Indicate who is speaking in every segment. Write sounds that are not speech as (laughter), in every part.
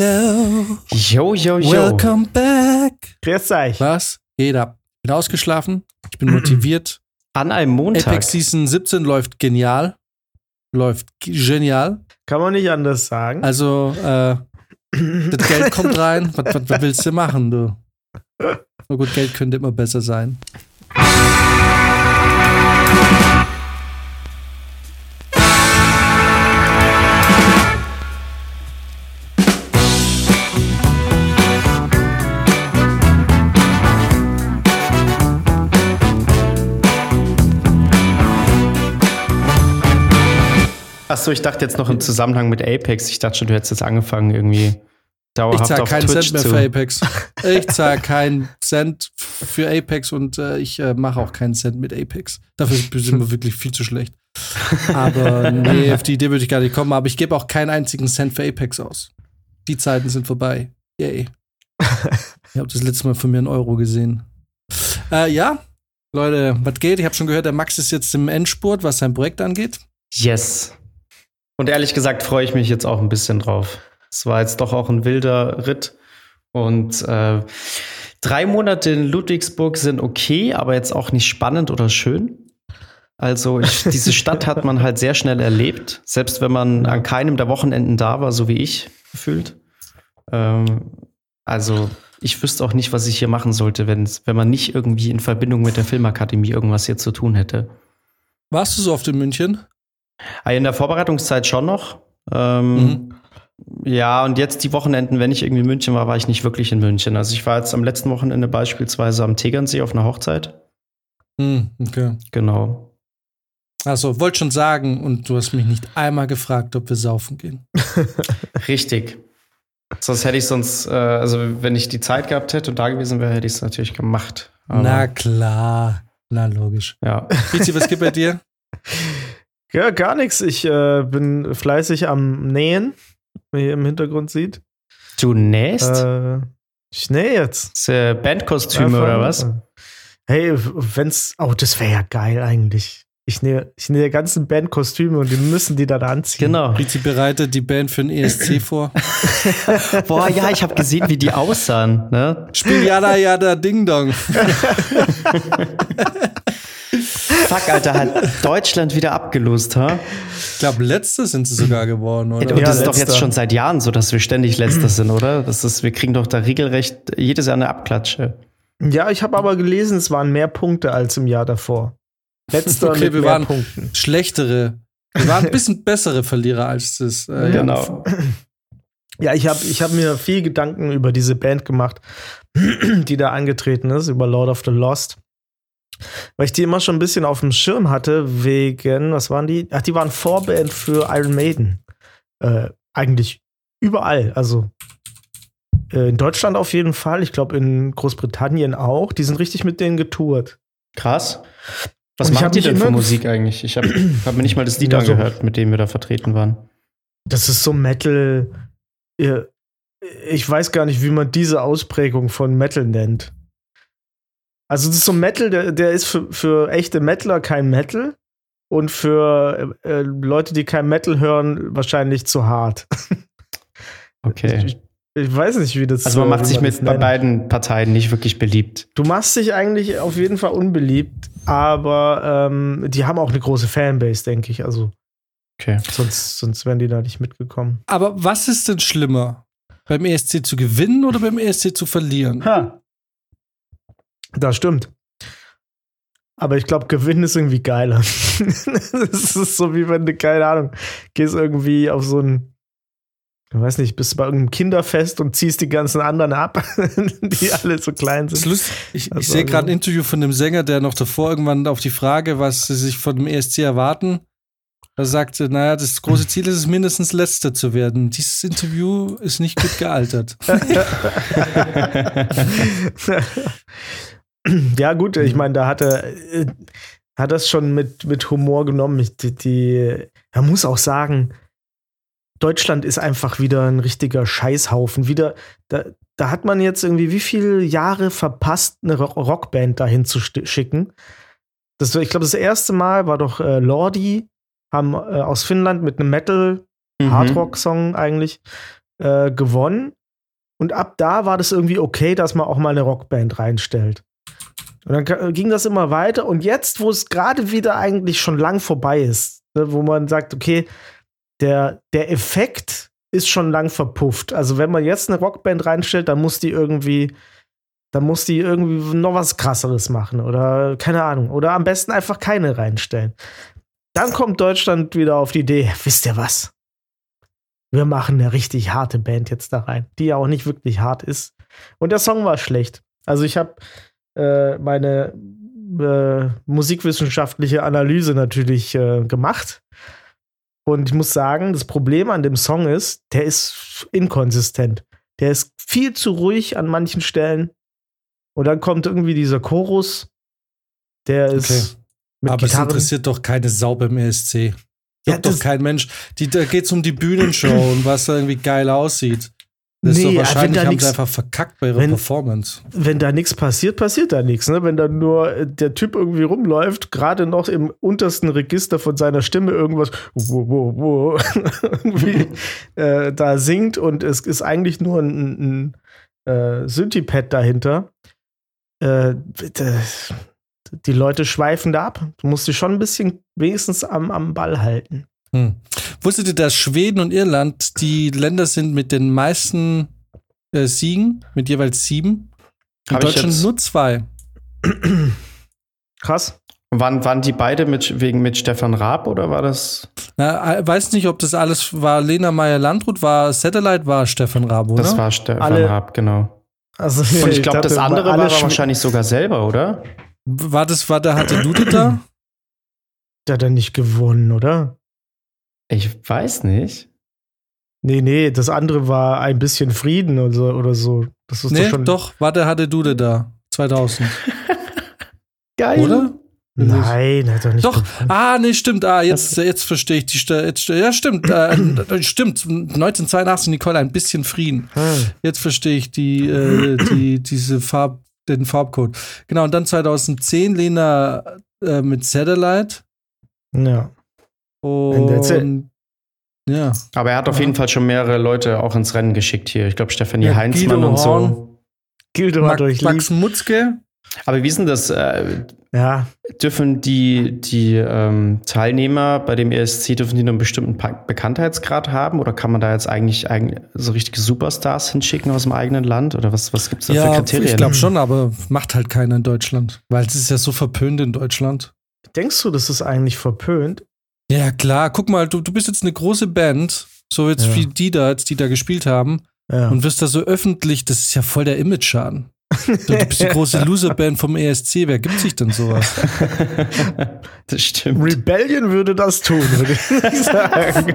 Speaker 1: Hello.
Speaker 2: Yo, yo, yo.
Speaker 1: Welcome back.
Speaker 3: Grüß euch.
Speaker 1: Was? Geht ab. Bin ausgeschlafen. Ich bin motiviert.
Speaker 2: An einem Montag.
Speaker 1: Apex Season 17 läuft genial. Läuft genial.
Speaker 3: Kann man nicht anders sagen.
Speaker 1: Also, äh, das Geld kommt rein. Was, was, was willst du machen, du? Na gut, Geld könnte immer besser sein.
Speaker 2: Achso, ich dachte jetzt noch im Zusammenhang mit Apex. Ich dachte schon, du hättest jetzt angefangen, irgendwie
Speaker 1: Ich
Speaker 2: dauerhaft
Speaker 1: zahle
Speaker 2: auf
Speaker 1: keinen
Speaker 2: Twitch
Speaker 1: Cent mehr
Speaker 2: zu.
Speaker 1: für Apex. Ich zahle keinen Cent für Apex und äh, ich äh, mache auch keinen Cent mit Apex. Dafür sind wir wirklich viel zu schlecht. Aber nee, auf die Idee würde ich gar nicht kommen. Aber ich gebe auch keinen einzigen Cent für Apex aus. Die Zeiten sind vorbei. Yay. Ich habe das letzte Mal von mir einen Euro gesehen. Äh, ja, Leute, was geht? Ich habe schon gehört, der Max ist jetzt im Endspurt, was sein Projekt angeht.
Speaker 2: Yes. Und ehrlich gesagt freue ich mich jetzt auch ein bisschen drauf. Es war jetzt doch auch ein wilder Ritt. Und äh, drei Monate in Ludwigsburg sind okay, aber jetzt auch nicht spannend oder schön. Also ich, (laughs) diese Stadt hat man halt sehr schnell erlebt, selbst wenn man an keinem der Wochenenden da war, so wie ich gefühlt. Ähm, also ich wüsste auch nicht, was ich hier machen sollte, wenn man nicht irgendwie in Verbindung mit der Filmakademie irgendwas hier zu tun hätte.
Speaker 1: Warst du so oft in München?
Speaker 2: Ah, In der Vorbereitungszeit schon noch. Ähm,
Speaker 1: Mhm.
Speaker 2: Ja, und jetzt die Wochenenden, wenn ich irgendwie in München war, war ich nicht wirklich in München. Also ich war jetzt am letzten Wochenende beispielsweise am Tegernsee auf einer Hochzeit.
Speaker 1: Hm, okay.
Speaker 2: Genau.
Speaker 1: Also, wollte schon sagen, und du hast mich nicht einmal gefragt, ob wir saufen gehen. (laughs) (laughs)
Speaker 2: Richtig. Sonst hätte ich sonst, äh, also wenn ich die Zeit gehabt hätte und da gewesen wäre, hätte ich es natürlich gemacht. Aber,
Speaker 1: Na klar. Na, logisch.
Speaker 2: ja.
Speaker 1: Vizi, was gibt bei dir? (laughs)
Speaker 3: Ja, gar nichts. Ich äh, bin fleißig am Nähen, wie ihr im Hintergrund sieht.
Speaker 2: Du nähst?
Speaker 3: Äh, ich nähe jetzt.
Speaker 2: Das, äh, Bandkostüme
Speaker 3: Einfach-
Speaker 2: oder was?
Speaker 3: Hey, wenn's. Oh, das wäre ja geil eigentlich. Ich nähe, ich nähe ganzen Bandkostüme und die müssen die dann anziehen.
Speaker 2: Genau.
Speaker 1: Vizi bereitet die Band für den ESC (laughs) vor.
Speaker 2: Boah, ja, ich habe gesehen, wie die aussahen. Ne?
Speaker 1: Spiel Yada Yada Ding Dong. (laughs)
Speaker 2: Fuck, Alter, hat Deutschland wieder abgelost, ha?
Speaker 1: Ich glaube, letzte sind sie sogar geworden,
Speaker 2: Und
Speaker 1: oder?
Speaker 3: Ja,
Speaker 2: das ist doch jetzt schon seit Jahren so, dass wir ständig Letzter (clears throat) sind, oder? Das ist, wir kriegen doch da regelrecht jedes Jahr eine Abklatsche.
Speaker 3: Ja, ich habe aber gelesen, es waren mehr Punkte als im Jahr davor. Letzter (laughs)
Speaker 1: Okay,
Speaker 3: mit
Speaker 1: wir
Speaker 3: mehr
Speaker 1: waren-
Speaker 3: Punkten.
Speaker 1: Schlechtere. Wir waren ein bisschen bessere Verlierer als das. Äh,
Speaker 2: Genau. (clears throat)
Speaker 3: Ja, ich habe ich hab mir viel Gedanken über diese Band gemacht, (clears throat) die da angetreten ist, über Lord of the Lost. Weil ich die immer schon ein bisschen auf dem Schirm hatte, wegen, was waren die? Ach, die waren Vorband für Iron Maiden. Äh, eigentlich überall. Also äh, in Deutschland auf jeden Fall. Ich glaube in Großbritannien auch. Die sind richtig mit denen getourt.
Speaker 2: Krass. Was machen die denn für Musik eigentlich? Ich habe hab mir nicht mal das Lied
Speaker 3: Ja, so-
Speaker 2: angehört, mit dem wir da vertreten waren.
Speaker 3: Das ist so Metal. äh, Ich weiß gar nicht, wie man diese Ausprägung von Metal nennt. Also, das ist so Metal, der, der ist für, für echte Metaler kein Metal und für äh, Leute, die kein Metal hören, wahrscheinlich zu hart. (laughs)
Speaker 2: Okay.
Speaker 3: Ich, ich weiß nicht, wie das
Speaker 2: Also man
Speaker 3: äh,
Speaker 2: macht sich mit bei beiden Parteien nicht wirklich beliebt.
Speaker 3: Du machst dich eigentlich auf jeden Fall unbeliebt, aber ähm, die haben auch eine große Fanbase, denke ich. Also,
Speaker 2: Okay.
Speaker 3: sonst, sonst wären die da nicht mitgekommen.
Speaker 1: Aber was ist denn schlimmer? Beim ESC zu gewinnen oder beim ESC zu verlieren?
Speaker 2: Ha.
Speaker 3: Das stimmt. Aber ich glaube, Gewinnen ist irgendwie geiler. (laughs) das ist so wie wenn du, keine Ahnung, gehst irgendwie auf so ein, ich weiß nicht, bist bei irgendeinem Kinderfest und ziehst die ganzen anderen ab, (laughs) die alle so klein
Speaker 1: Das ist
Speaker 3: sind.
Speaker 1: lustig. Ich, ich
Speaker 3: Also,
Speaker 1: sehe gerade ein Interview von dem Sänger, der noch davor irgendwann auf die Frage, was sie sich von dem ESC erwarten, er sagte, naja, das große Ziel ist es, mindestens Letzter zu werden. Dieses Interview ist nicht gut gealtert. (laughs) (clears throat)
Speaker 3: ja, gut, ich meine, da hat er, äh, hat das schon mit, mit Humor genommen. Ich, die, die, er muss auch sagen, Deutschland ist einfach wieder ein richtiger Scheißhaufen. Wieder, da, da hat man jetzt irgendwie wie viele Jahre verpasst, eine Ro- Rockband dahin zu schicken. Das, ich glaube, das erste Mal war doch äh, Lordi, haben äh, aus Finnland mit einem Metal,
Speaker 2: Mhm.
Speaker 3: Hardrock-Song eigentlich, äh, gewonnen. Und ab da war das irgendwie okay, dass man auch mal eine Rockband reinstellt. Und dann ging das immer weiter. Und jetzt, wo es gerade wieder eigentlich schon lang vorbei ist, ne, wo man sagt, okay, der, der Effekt ist schon lang verpufft. Also wenn man jetzt eine Rockband reinstellt, dann muss die irgendwie, dann muss die irgendwie noch was krasseres machen oder keine Ahnung. Oder am besten einfach keine reinstellen. Dann kommt Deutschland wieder auf die Idee, wisst ihr was? Wir machen eine richtig harte Band jetzt da rein, die ja auch nicht wirklich hart ist. Und der Song war schlecht. Also ich habe äh, meine äh, musikwissenschaftliche Analyse natürlich äh, gemacht. Und ich muss sagen, das Problem an dem Song ist, der ist inkonsistent. Der ist viel zu ruhig an manchen Stellen. Und dann kommt irgendwie dieser Chorus, der ist okay.
Speaker 1: mit Aber Gitarren. es interessiert doch keine Sau beim ESC. Ja, doch kein Mensch. Die, da geht es um die Bühnenshow und was da irgendwie geil aussieht. Das nee, ist doch wahrscheinlich haben nix, sie einfach verkackt bei ihrer
Speaker 3: wenn,
Speaker 1: Performance.
Speaker 3: Wenn da nichts passiert, passiert da nichts. Ne? Wenn da nur äh, der Typ irgendwie rumläuft, gerade noch im untersten Register von seiner Stimme irgendwas wo, wo, wo, (laughs) irgendwie, äh, da singt und es ist eigentlich nur ein, ein äh, Synthipad dahinter. Äh, die Leute schweifen da ab. Du musst dich schon ein bisschen wenigstens am, am Ball halten.
Speaker 1: Hm. Wusstet ihr, dass Schweden und Irland die Länder sind mit den meisten äh, Siegen, mit jeweils sieben? In Hab Deutschland nur zwei. (clears throat)
Speaker 3: Krass.
Speaker 2: Waren, waren die beide mit, wegen mit Stefan Raab oder war das?
Speaker 1: Na, äh, weiß nicht, ob das alles war. Lena Meyer-Landrut war Satellite, war Stefan Raab, oder?
Speaker 2: Das war Stefan Alle, Raab, genau. Also, Und ich glaube, das andere war er wahrscheinlich sogar selber, oder?
Speaker 1: War das, war der, hatte Dude da? (clears throat)
Speaker 3: Der hat er nicht gewonnen, oder?
Speaker 2: Ich weiß nicht.
Speaker 3: Nee, nee, das andere war ein bisschen Frieden oder so. Oder so. Das
Speaker 1: ist nee, doch, schon doch, warte, hatte Dude da. 2000. (laughs)
Speaker 3: Geil. Oder? Nein, hat er nicht.
Speaker 1: Doch, ah, nee, stimmt. Ah, jetzt, jetzt verstehe ich die jetzt, Ja, stimmt. Äh, (coughs) stimmt. 1982 Nicole ein bisschen Frieden. Hm. Jetzt verstehe ich die, äh, die, (coughs) diese Farb, den Farbcode. Genau, und dann 2010 Lena äh, mit Satellite.
Speaker 3: Ja.
Speaker 1: Und ja.
Speaker 2: Aber er hat auf jeden Fall schon mehrere Leute auch ins Rennen geschickt hier. Ich glaube, Stefanie ja, Heinzmann und so.
Speaker 3: Gildo hat euch
Speaker 1: Max Mutzke.
Speaker 2: Aber wie ist denn das? Äh, ja. Dürfen die, die ähm, Teilnehmer bei dem ESC, dürfen die nur einen bestimmten Bekanntheitsgrad haben? Oder kann man da jetzt eigentlich, eigentlich so richtige Superstars hinschicken aus dem eigenen Land? Oder was, was gibt es da ja, für Kriterien?
Speaker 1: Ich glaube schon, aber macht halt keiner in Deutschland. Weil es ist ja so verpönt in Deutschland.
Speaker 3: Denkst du, das ist eigentlich verpönt?
Speaker 1: Ja, klar. Guck mal, du, du bist jetzt eine große Band, so jetzt ja. wie die da, die da gespielt haben. Ja. Und wirst da so öffentlich, das ist ja voll der Image-Schaden. (laughs) Du bist die große Loser-Band vom ESC. Wer gibt sich denn sowas? (laughs)
Speaker 2: Das stimmt.
Speaker 3: Rebellion würde das tun, würde ich (laughs) sagen.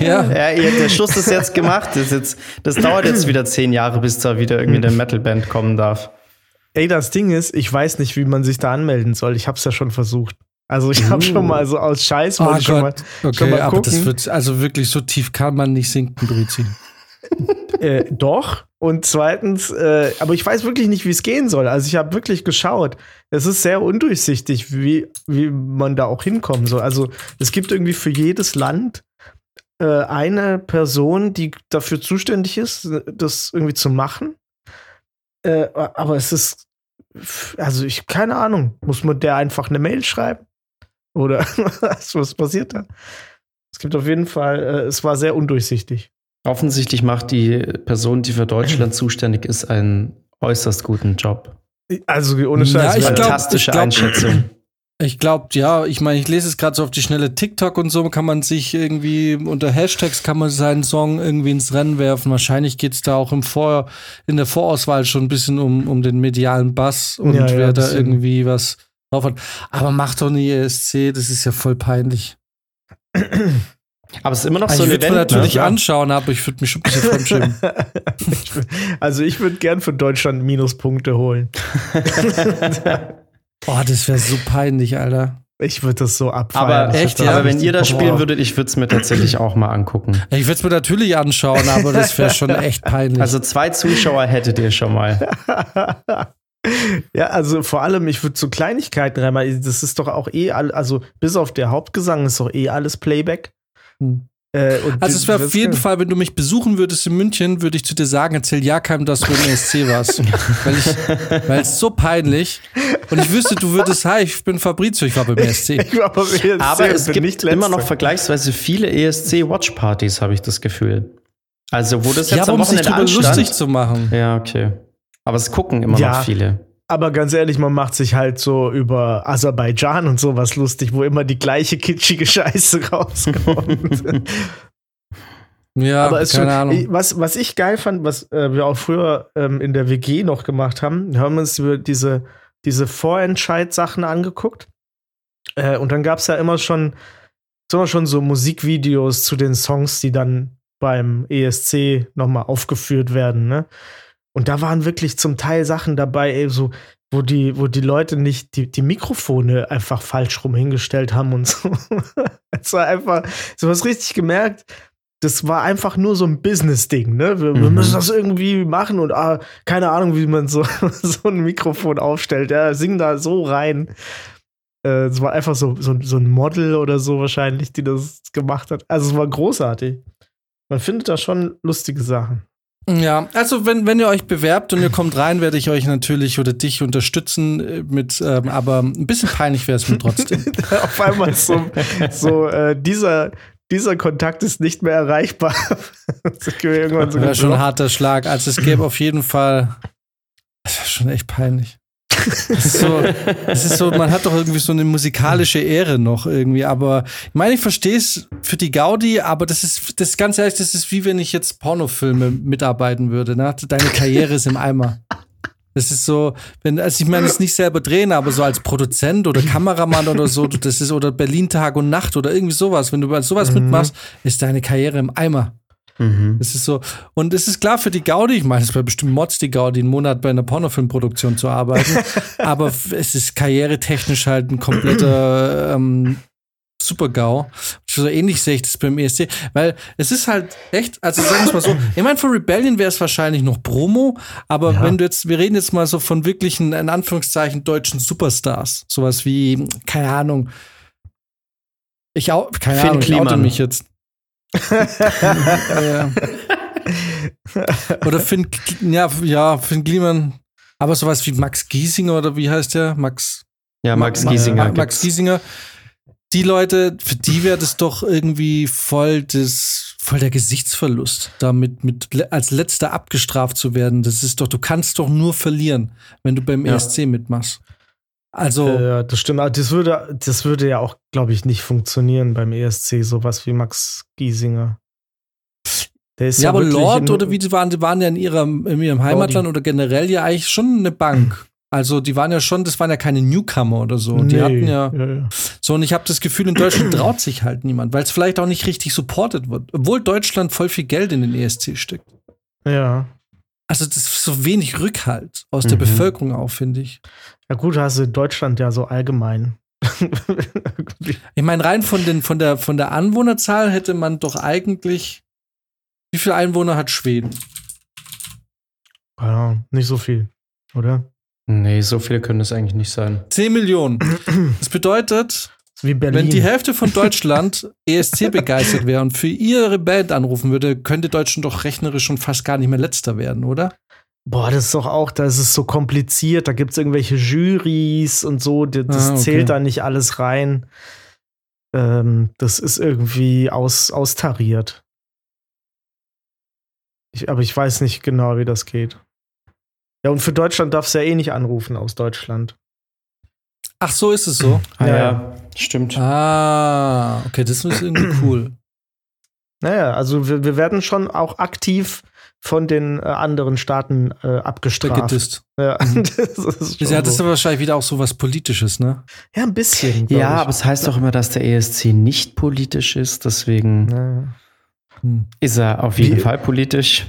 Speaker 2: ja. ja, der Schluss ist jetzt gemacht. Das, jetzt, das dauert jetzt wieder zehn Jahre, bis da wieder irgendwie eine Metal-Band kommen darf.
Speaker 3: Ey, das Ding ist, ich weiß nicht, wie man sich da anmelden soll. Ich hab's ja schon versucht. Also ich habe uh. schon mal so aus Scheiß
Speaker 1: oh schon mal, okay, schon mal aber das wird also wirklich so tief kann man nicht sinken, Brizi. (laughs)
Speaker 3: äh, doch. Und zweitens, äh, aber ich weiß wirklich nicht, wie es gehen soll. Also ich habe wirklich geschaut. Es ist sehr undurchsichtig, wie, wie man da auch hinkommen soll. Also es gibt irgendwie für jedes Land äh, eine Person, die dafür zuständig ist, das irgendwie zu machen. Äh, aber es ist, also ich, keine Ahnung, muss man der einfach eine Mail schreiben? Oder (laughs) was passiert da? Es gibt auf jeden Fall, äh, es war sehr undurchsichtig.
Speaker 2: Offensichtlich macht die Person, die für Deutschland zuständig ist, einen äußerst guten Job.
Speaker 3: Also ohne Scheiß.
Speaker 2: Ja, Fantastische glaub, Einschätzung. (clears throat)
Speaker 1: Ich glaube, ja, ich meine, ich lese es gerade so auf die schnelle TikTok und so, kann man sich irgendwie unter Hashtags kann man seinen Song irgendwie ins Rennen werfen. Wahrscheinlich geht es da auch im Vor, in der Vorauswahl schon ein bisschen um, um den medialen Bass und ja, wer ja, da irgendwie was hat. Aber macht doch nie ESC, das ist ja voll peinlich.
Speaker 2: Aber es ist immer noch also so
Speaker 1: ein Ich würde mir natürlich ne? anschauen, aber ich würde mich schon ein bisschen fremdschämen. (laughs)
Speaker 3: also ich würde gern für Deutschland Minuspunkte holen. (laughs)
Speaker 1: Boah, das wäre so peinlich, Alter.
Speaker 3: Ich würde das so abfeiern.
Speaker 2: Aber echt, ja. Aber wenn ihr das spielen würdet, ich würde es mir tatsächlich auch mal angucken.
Speaker 1: Ich würde es mir natürlich anschauen, aber das wäre schon echt peinlich.
Speaker 2: Also zwei Zuschauer hättet ihr schon mal. (laughs)
Speaker 3: ja, also vor allem, ich würde so Kleinigkeiten reinmachen. Das ist doch auch eh, all, also bis auf der Hauptgesang ist doch eh alles Playback. Hm. Äh, und
Speaker 1: Also es wäre auf jeden
Speaker 3: kann-
Speaker 1: Fall, wenn du mich besuchen würdest in München, würde ich zu dir sagen, erzähl ja keinem, dass du im ESC warst. (laughs) weil ich, weil es so peinlich. Und ich wüsste, du würdest, hi, ich bin Fabrizio, ich war beim ESC. (laughs)
Speaker 3: Ich war beim ESC
Speaker 2: Aber es gibt
Speaker 3: nicht
Speaker 2: immer noch vergleichsweise viele ESC-Watch-Partys, habe ich das Gefühl. Also, wo das jetzt
Speaker 1: Ja, aber
Speaker 2: am
Speaker 1: um sich
Speaker 2: Wochenende
Speaker 1: drüber
Speaker 2: anstand.
Speaker 1: lustig zu machen.
Speaker 2: Ja, okay. Aber es gucken immer
Speaker 3: Ja.
Speaker 2: noch viele.
Speaker 3: Aber ganz ehrlich, man macht sich halt so über Aserbaidschan und sowas lustig, wo immer die gleiche kitschige (laughs) Scheiße rauskommt. (laughs)
Speaker 1: Ja,
Speaker 3: Aber es
Speaker 1: keine
Speaker 3: schon,
Speaker 1: Ahnung.
Speaker 3: Was, was ich geil fand, was äh, wir auch früher ähm, in der WG noch gemacht haben, wir haben uns über diese, diese Vorentscheid-Sachen angeguckt. Äh, und dann gab es ja immer schon, immer schon so Musikvideos zu den Songs, die dann beim ESC nochmal aufgeführt werden. Ne? Und da waren wirklich zum Teil Sachen dabei, ey, so, wo die, wo die Leute nicht die, die Mikrofone einfach falsch rum hingestellt haben und (laughs) so. Es war einfach, so was richtig gemerkt. Das war einfach nur so ein Business-Ding, ne? Wir, wir
Speaker 2: Mhm.
Speaker 3: müssen das irgendwie machen und ah, keine Ahnung, wie man so, (laughs) so ein Mikrofon aufstellt. Ja, sing da so rein. Äh, Es war einfach so, so, so ein Model oder so wahrscheinlich, die das gemacht hat. Also es war großartig. Man findet da schon lustige Sachen.
Speaker 1: Ja, also wenn, wenn ihr euch bewerbt und ihr kommt rein, werde ich euch natürlich oder dich unterstützen äh, mit, ähm, aber ein bisschen peinlich wäre es mir trotzdem. (laughs)
Speaker 3: Auf einmal so, so äh, dieser, dieser Kontakt ist nicht mehr erreichbar. (laughs) Das
Speaker 1: wäre schon ein harter Schlag. Also es gäbe auf jeden Fall. Das wäre schon echt peinlich. Das ist, so, das ist so, man hat doch irgendwie so eine musikalische Ehre noch irgendwie, aber ich meine, ich verstehe es für die Gaudi, aber das ist, das ist ganz ehrlich, das ist wie wenn ich jetzt Pornofilme mitarbeiten würde, ne? Deine Karriere ist im Eimer. Das ist so, wenn, also ich meine, es nicht selber drehen, aber so als Produzent oder Kameramann oder so, das ist, oder Berlin Tag und Nacht oder irgendwie sowas, wenn du sowas
Speaker 3: Mhm.
Speaker 1: mitmachst, ist deine Karriere im Eimer.
Speaker 2: Mhm.
Speaker 1: Es ist so, und es ist klar für die Gaudi, ich meine, es wäre bestimmt Mods die Gaudi, einen Monat bei einer Pornofilmproduktion zu arbeiten, (laughs) aber es ist karrieretechnisch halt ein kompletter (clears throat) ähm, Super-GAU. So ähnlich sehe ich das beim ESC, weil es ist halt echt, also sagen wir es mal so, ich meine, für Rebellion wäre es wahrscheinlich noch Promo, aber
Speaker 3: Ja.
Speaker 1: wenn du jetzt, wir reden jetzt mal so von wirklichen, in Anführungszeichen, deutschen Superstars, sowas wie, keine Ahnung, ich auch, keine
Speaker 2: Finn
Speaker 1: Ahnung, ich mich jetzt. Ja. Oder Finn, ja, ja, Finn Kliman. Aber sowas wie Max Giesinger oder wie heißt der? Max,
Speaker 2: Ja, Max
Speaker 1: Ma-
Speaker 2: Giesinger.
Speaker 1: Ma- Max. Giesinger. Die Leute, für die wäre das doch irgendwie voll das, voll der Gesichtsverlust, damit mit als letzter abgestraft zu werden. Das ist doch, du kannst doch nur verlieren, wenn du beim
Speaker 2: Ja.
Speaker 1: ESC mitmachst. Also,
Speaker 3: Ja, das stimmt. Aber Das würde, das würde ja auch, glaube ich, nicht funktionieren beim ESC, sowas wie Max Giesinger. Der ist
Speaker 1: ja, aber
Speaker 3: wirklich
Speaker 1: Lord oder wie die waren, die waren ja in ihrem, in ihrem Heimatland oder generell ja eigentlich schon eine Bank. Also die waren ja schon, das waren ja keine Newcomer oder so. Die
Speaker 3: Nee,
Speaker 1: hatten ja,
Speaker 3: ja, ja.
Speaker 1: so und ich habe das Gefühl, in Deutschland traut sich halt niemand, weil es vielleicht auch nicht richtig supported wird, obwohl Deutschland voll viel Geld in den ESC steckt.
Speaker 3: ja.
Speaker 1: Also das ist so wenig Rückhalt aus der
Speaker 2: Mhm.
Speaker 1: Bevölkerung auch, finde ich.
Speaker 3: Ja, gut, hast du Deutschland ja so allgemein. (laughs)
Speaker 1: Ich meine, rein von, den, von, der, von der Anwohnerzahl hätte man doch eigentlich. Wie viele Einwohner hat Schweden?
Speaker 3: ja, nicht so viel, oder?
Speaker 2: Nee, so viele können es eigentlich nicht sein.
Speaker 1: 10 Millionen. Das bedeutet,
Speaker 3: Wie Berlin.
Speaker 1: wenn die Hälfte von Deutschland (laughs) ESC begeistert wäre und für ihre Band anrufen würde, könnte Deutschland doch rechnerisch schon fast gar nicht mehr letzter werden, oder?
Speaker 3: Boah, das ist doch auch, da ist es so kompliziert, da gibt es irgendwelche Jurys und so, das
Speaker 1: Ah, okay.
Speaker 3: zählt da nicht alles rein. Ähm, das ist irgendwie aus, austariert. Ich, aber ich weiß nicht genau, wie das geht. Ja, und für Deutschland darfst du ja eh nicht anrufen aus Deutschland.
Speaker 1: Ach, so ist es so.
Speaker 2: Ah,
Speaker 3: Ja,
Speaker 2: ja, stimmt.
Speaker 1: Ah, okay, das ist irgendwie cool.
Speaker 3: Naja, also wir, wir werden schon auch aktiv von den äh, anderen Staaten äh, abgestraft.
Speaker 1: Gedisst.
Speaker 3: Ja,
Speaker 1: Mhm. (laughs)
Speaker 3: das ist
Speaker 1: Ja, das ist
Speaker 3: so.
Speaker 1: aber wahrscheinlich wieder auch so was Politisches, ne?
Speaker 3: ja, ein bisschen.
Speaker 2: Ja, aber es heißt doch immer, dass der ESC nicht politisch ist, deswegen
Speaker 3: Ja.
Speaker 1: Hm.
Speaker 2: ist er auf jeden
Speaker 3: Wie-
Speaker 2: Fall politisch.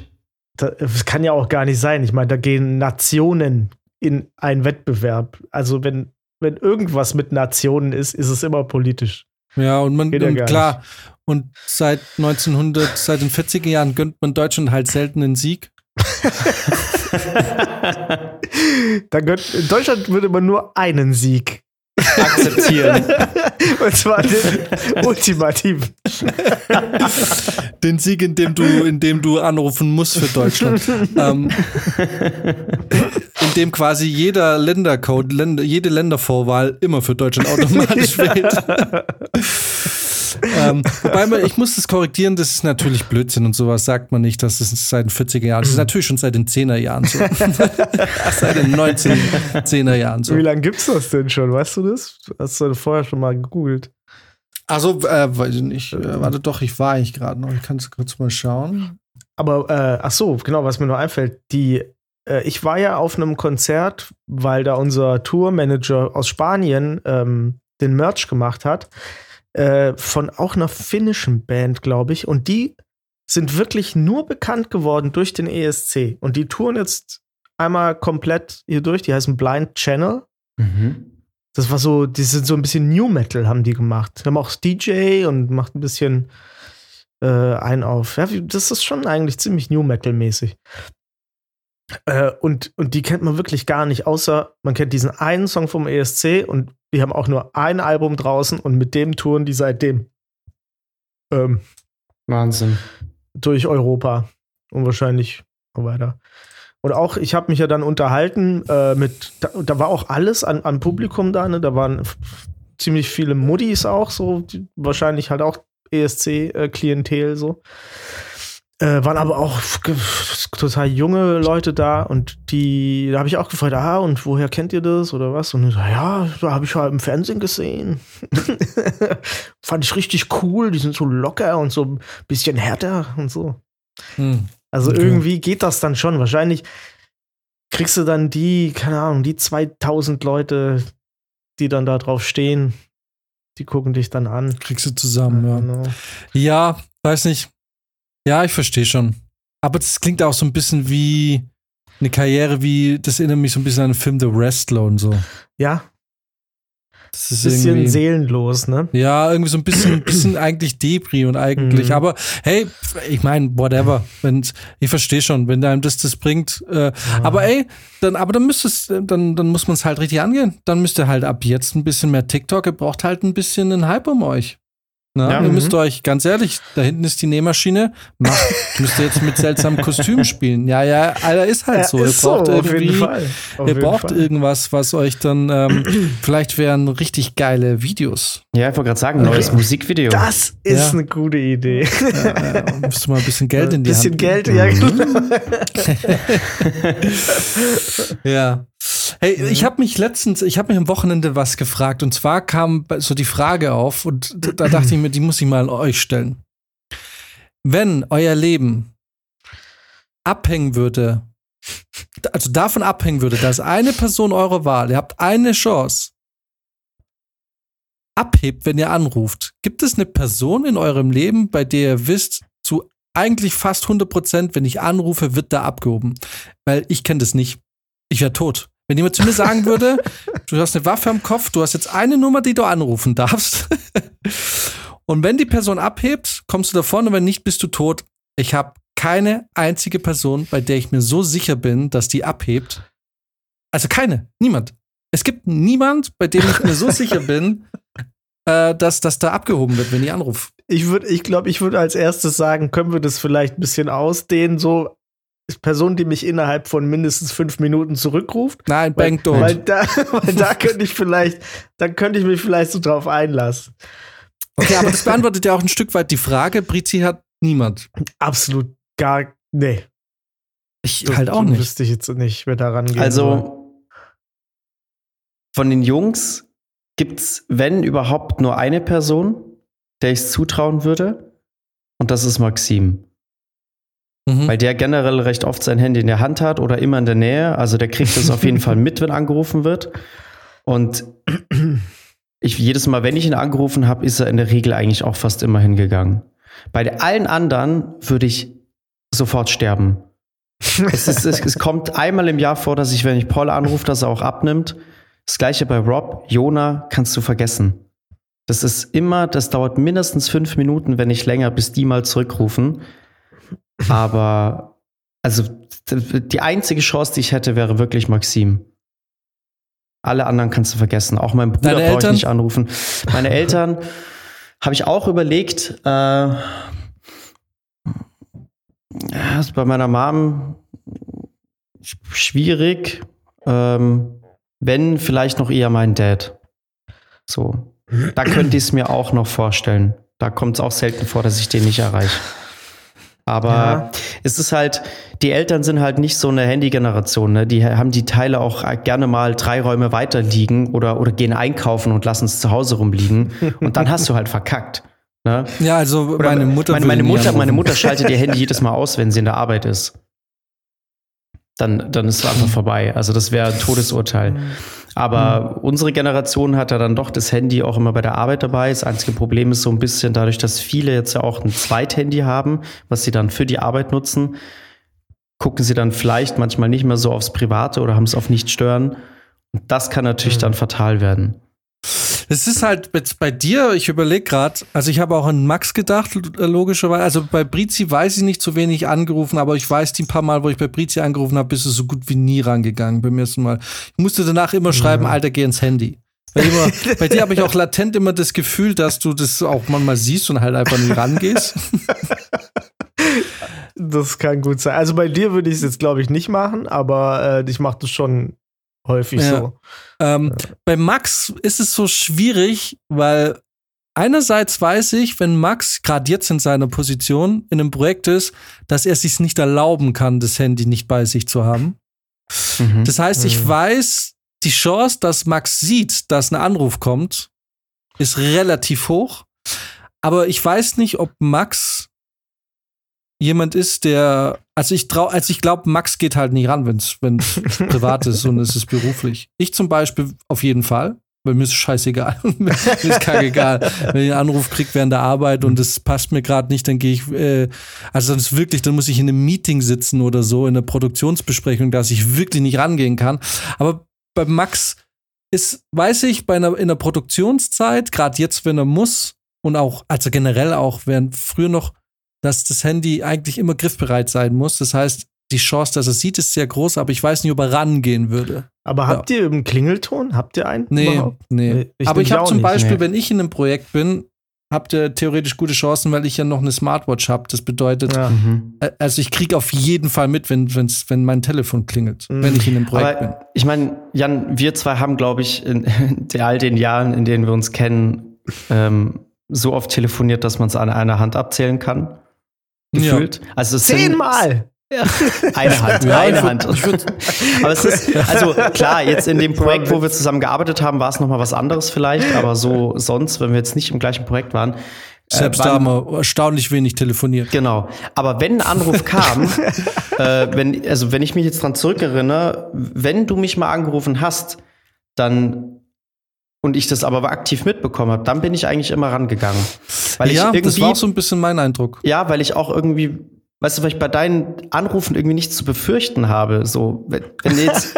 Speaker 3: Da- Das kann ja auch gar nicht sein. Ich meine, da gehen Nationen in einen Wettbewerb. Also wenn, wenn irgendwas mit Nationen ist, ist es immer politisch.
Speaker 1: Ja, und man,
Speaker 3: ja
Speaker 1: und klar, und seit 1900, seit den 40er Jahren gönnt man Deutschland halt selten einen Sieg. (laughs)
Speaker 3: Da gönnt, in Deutschland würde man nur einen Sieg.
Speaker 2: akzeptieren. (laughs)
Speaker 3: Und zwar den ultimativen.
Speaker 1: Den Sieg, in dem du, in dem du anrufen musst für Deutschland. ähm, in dem quasi jeder Ländercode, Länder, jede Ländervorwahl immer für Deutschland (laughs) automatisch wählt. Ähm, wobei man, ich muss das korrigieren, das ist natürlich Blödsinn und sowas sagt man nicht, das ist seit den 40er Jahren. Das ist natürlich schon seit den 10er Jahren so. (laughs) seit den 1910er Jahren so.
Speaker 3: Wie lange gibt's das denn schon? Weißt du das? Hast du vorher schon mal gegoogelt?
Speaker 1: Also, äh, weiß ich nicht. Äh, warte doch, ich war eigentlich gerade noch. Ich kann es kurz mal schauen.
Speaker 3: Aber, äh, ach so, genau, was mir nur einfällt, die, äh, ich war ja auf einem Konzert, weil da unser Tourmanager aus Spanien ähm, den Merch gemacht hat, äh, von auch einer finnischen Band, glaube ich. Und die sind wirklich nur bekannt geworden durch den ESC. Und die touren jetzt einmal komplett hier durch. Die heißen Blind Channel.
Speaker 2: Mhm.
Speaker 3: Das war so, die sind so ein bisschen New Metal haben die gemacht. Die haben auch DJ und macht ein bisschen äh, ein auf. Ja, das ist schon eigentlich ziemlich New Metal mäßig. Äh, und, und die kennt man wirklich gar nicht, außer man kennt diesen einen Song vom ESC und die haben auch nur ein Album draußen und mit dem touren die seitdem ähm,
Speaker 2: Wahnsinn.
Speaker 3: durch Europa und wahrscheinlich weiter. Und auch, ich habe mich ja dann unterhalten äh, mit, da, da war auch alles an, an Publikum da, ne? Da waren ziemlich viele Muddis auch, so, wahrscheinlich halt auch ESC-Klientel so. Äh, waren aber auch total junge Leute da und die, da habe ich auch gefragt, ah, und woher kennt ihr das oder was? Und so, ja, da habe ich halt im Fernsehen gesehen. (laughs) Fand ich richtig cool, die sind so locker und so ein bisschen härter und so.
Speaker 1: Hm.
Speaker 3: Also
Speaker 1: Okay.
Speaker 3: irgendwie geht das dann schon. Wahrscheinlich kriegst du dann die, keine Ahnung, die 2000 Leute, die dann da drauf stehen, die gucken dich dann an.
Speaker 1: Kriegst du zusammen, ja.
Speaker 3: Genau.
Speaker 1: Ja, weiß nicht. Ja, ich verstehe schon. Aber das klingt auch so ein bisschen wie eine Karriere, wie, das erinnert mich so ein bisschen an den Film The Wrestler und so.
Speaker 3: Ja,
Speaker 1: Das ist
Speaker 3: bisschen
Speaker 1: irgendwie.
Speaker 3: seelenlos, ne?
Speaker 1: Ja, irgendwie so ein bisschen, bisschen eigentlich Debris und eigentlich.
Speaker 3: Mhm.
Speaker 1: Aber hey, ich meine, whatever. Wenn's, ich verstehe schon, wenn einem das das bringt. Äh, Aber ey, dann, aber dann müsstest, dann, dann muss man es halt richtig angehen. Dann müsst ihr halt ab jetzt ein bisschen mehr TikTok. Ihr braucht halt ein bisschen einen Hype um euch. Na,
Speaker 2: Ja.
Speaker 1: ihr
Speaker 3: Mhm.
Speaker 1: müsst euch, ganz ehrlich, da hinten ist die Nähmaschine. Macht, (laughs) müsst ihr jetzt mit seltsamen Kostümen spielen. Ja, ja, Alter, ist halt
Speaker 3: Ja,
Speaker 1: so.
Speaker 3: ist
Speaker 1: ihr braucht
Speaker 3: so, auf jeden
Speaker 1: irgendwie,
Speaker 3: Fall. Auf
Speaker 1: ihr
Speaker 3: jeden
Speaker 1: braucht
Speaker 3: Fall.
Speaker 1: irgendwas, was euch dann, ähm, (clears throat) vielleicht wären richtig geile Videos.
Speaker 2: Ja, ich wollte gerade sagen, neues Musikvideo.
Speaker 3: Das ist
Speaker 1: Ja.
Speaker 3: eine gute Idee.
Speaker 1: Ja, ja, (laughs) müsst du mal ein bisschen Geld in die
Speaker 3: bisschen
Speaker 1: Hand
Speaker 3: Geld, ja, genau. (laughs)
Speaker 1: Ja. Hey, ich habe mich letztens, ich habe mich am Wochenende was gefragt und zwar kam so die Frage auf und da dachte ich mir, die muss ich mal an euch stellen. Wenn euer Leben abhängen würde, also davon abhängen würde, dass eine Person eurer Wahl, ihr habt eine Chance, abhebt, wenn ihr anruft, gibt es eine Person in eurem Leben, bei der ihr wisst, zu eigentlich fast 100 Prozent, wenn ich anrufe, wird da abgehoben? Weil ich kenne das nicht. Ich wäre tot. Wenn jemand zu mir sagen würde, (laughs) du hast eine Waffe am Kopf, du hast jetzt eine Nummer, die du anrufen darfst. (laughs) Und wenn die Person abhebt, kommst du davon und wenn nicht, bist du tot. Ich habe keine einzige Person, bei der ich mir so sicher bin, dass die abhebt. Also keine, niemand. Es gibt niemand, bei dem ich mir so (laughs) sicher bin, äh, dass das da abgehoben wird, wenn ich anrufe.
Speaker 3: Ich würde, ich glaube, ich würde als erstes sagen, können wir das vielleicht ein bisschen ausdehnen, so Person, die mich innerhalb von mindestens fünf Minuten zurückruft.
Speaker 1: Nein,
Speaker 3: Weil,
Speaker 1: Bank don't.
Speaker 3: weil da, (laughs) weil da (laughs) könnte ich vielleicht, dann könnte ich mich vielleicht so drauf einlassen.
Speaker 1: Okay, aber das beantwortet ja auch ein Stück weit die Frage. Brizi hat niemand.
Speaker 3: Absolut gar, nee.
Speaker 1: Ich
Speaker 3: Das-
Speaker 1: halt auch nicht.
Speaker 3: Wüsste ich jetzt nicht, wer da rangehen soll.
Speaker 2: Also von den Jungs gibt's, wenn überhaupt, nur eine Person, der ich es zutrauen würde. Und das ist Maxim.
Speaker 1: Mhm.
Speaker 2: Weil der generell recht oft sein Handy in der Hand hat oder immer in der Nähe. Also der kriegt es auf jeden (laughs) Fall mit, wenn angerufen wird. Und ich, jedes Mal, wenn ich ihn angerufen habe, ist er in der Regel eigentlich auch fast immer hingegangen. Bei allen anderen würde ich sofort sterben. (laughs) es, ist, es, es kommt einmal im Jahr vor, dass ich, wenn ich Paul anrufe, dass er auch abnimmt. Das gleiche bei Rob, Jona kannst du vergessen. Das ist immer, das dauert mindestens fünf Minuten, wenn nicht länger, bis die mal zurückrufen. Aber, also, die einzige Chance, die ich hätte, wäre wirklich Maxim. Alle anderen kannst du vergessen. Auch mein Bruder
Speaker 1: Deine
Speaker 2: brauche ich nicht anrufen. Meine Eltern (laughs) habe ich auch überlegt. Äh, ist bei meiner Mom sch- schwierig. Ähm, wenn, vielleicht noch eher mein Dad. So. Da könnte ich es mir auch noch vorstellen. Da kommt es auch selten vor, dass ich den nicht erreiche. Aber
Speaker 3: Ja.
Speaker 2: es ist halt, die Eltern sind halt nicht so eine Handy-Generation. Ne? Die haben die Teile auch gerne mal drei Räume weiter liegen oder, oder gehen einkaufen und lassen es zu Hause rumliegen. (laughs) Und dann hast du halt verkackt. Ne?
Speaker 1: Ja, also
Speaker 2: Oder
Speaker 1: meine Mutter
Speaker 2: meine, meine Mutter, meine. Mutter schaltet ihr Handy (laughs) jedes Mal aus, wenn sie in der Arbeit ist. Dann, dann ist es einfach vorbei. Also das wäre ein Todesurteil. Aber unsere Generation hat ja dann doch das Handy auch immer bei der Arbeit dabei. Das einzige Problem ist so ein bisschen dadurch, dass viele jetzt ja auch ein Zweithandy haben, was sie dann für die Arbeit nutzen, gucken sie dann vielleicht manchmal nicht mehr so aufs Private oder haben es auf nicht stören. Und das kann natürlich dann fatal werden.
Speaker 1: Es ist halt jetzt bei dir, ich überlege gerade, also ich habe auch an Max gedacht, äh, logischerweise. Also bei Brizi weiß ich nicht, zu wenig angerufen, aber ich weiß die paar Mal, wo ich bei Brizi angerufen habe, bist du so gut wie nie rangegangen beim ersten Mal. Ich musste danach immer schreiben, Alter, geh ins Handy. Immer, bei dir habe ich auch latent immer das Gefühl, dass du das auch manchmal siehst und halt einfach nicht rangehst.
Speaker 3: Das kann gut sein. Also bei dir würde ich es jetzt, glaube ich, nicht machen, aber äh, ich mache das schon häufig
Speaker 1: Ja.
Speaker 3: so.
Speaker 1: Ähm, Bei Max ist es so schwierig, weil einerseits weiß ich, wenn Max gerade jetzt in seiner Position in einem Projekt ist, dass er sich nicht erlauben kann, das Handy nicht bei sich zu haben.
Speaker 2: Mhm.
Speaker 1: Das heißt, ich
Speaker 3: Mhm.
Speaker 1: weiß, die Chance, dass Max sieht, dass ein Anruf kommt, ist relativ hoch. Aber ich weiß nicht, ob Max jemand ist, der, also ich trau, also ich glaube, Max geht halt nicht ran, wenn es (laughs) privat ist und es ist beruflich. Ich zum Beispiel auf jeden Fall, weil mir ist es scheißegal. (laughs) mir ist kackegal. Wenn ich einen Anruf krieg während der Arbeit und es passt mir gerade nicht, dann gehe ich, äh, also ist wirklich, dann muss ich in einem Meeting sitzen oder so, in einer Produktionsbesprechung, dass ich wirklich nicht rangehen kann. Aber bei Max ist, weiß ich, bei einer, in der Produktionszeit, gerade jetzt, wenn er muss, und auch, also generell auch, während früher noch, dass das Handy eigentlich immer griffbereit sein muss. Das heißt, die Chance, dass er sieht, ist sehr groß, aber ich weiß nicht, ob er rangehen würde.
Speaker 3: Aber habt ihr einen Klingelton? Habt ihr einen?
Speaker 1: Nee,
Speaker 3: überhaupt?
Speaker 1: nee.
Speaker 3: Ich
Speaker 1: aber ich habe zum Beispiel,
Speaker 2: nee.
Speaker 1: wenn ich in einem Projekt bin, habt ihr theoretisch gute Chancen, weil ich ja noch eine Smartwatch habe. Das bedeutet,
Speaker 3: Ja.
Speaker 2: Mhm.
Speaker 1: äh, also ich kriege auf jeden Fall mit, wenn, wenn's, wenn mein Telefon klingelt,
Speaker 3: Mhm.
Speaker 1: wenn ich in einem Projekt bin.
Speaker 2: Aber ich meine, Jan, wir zwei haben, glaube ich, in, (laughs) in all den Jahren, in denen wir uns kennen, ähm, so oft telefoniert, dass man es an einer Hand abzählen kann. Gefühlt. Also es sind-
Speaker 3: Zehnmal! (laughs)
Speaker 2: Eine Hand,
Speaker 1: Ja,
Speaker 2: eine
Speaker 1: würd-
Speaker 2: Hand. aber es ist, also klar, jetzt in dem Projekt, wo wir zusammen gearbeitet haben, war es nochmal was anderes vielleicht, aber so sonst, wenn wir jetzt nicht im gleichen Projekt waren.
Speaker 1: Selbst
Speaker 2: äh,
Speaker 1: da
Speaker 2: wann-
Speaker 1: haben wir erstaunlich wenig telefoniert.
Speaker 2: Genau. Aber wenn ein Anruf kam, (laughs) äh, wenn, also wenn ich mich jetzt dran zurückerinnere, wenn du mich mal angerufen hast, dann und ich das aber aktiv mitbekommen habe, dann bin ich eigentlich immer rangegangen. Weil
Speaker 1: ja,
Speaker 2: ich irgendwie,
Speaker 1: das war auch so ein bisschen mein Eindruck.
Speaker 2: ja, weil ich auch irgendwie, weißt du, weil ich bei deinen Anrufen irgendwie nichts zu befürchten habe. So, wenn, wenn jetzt,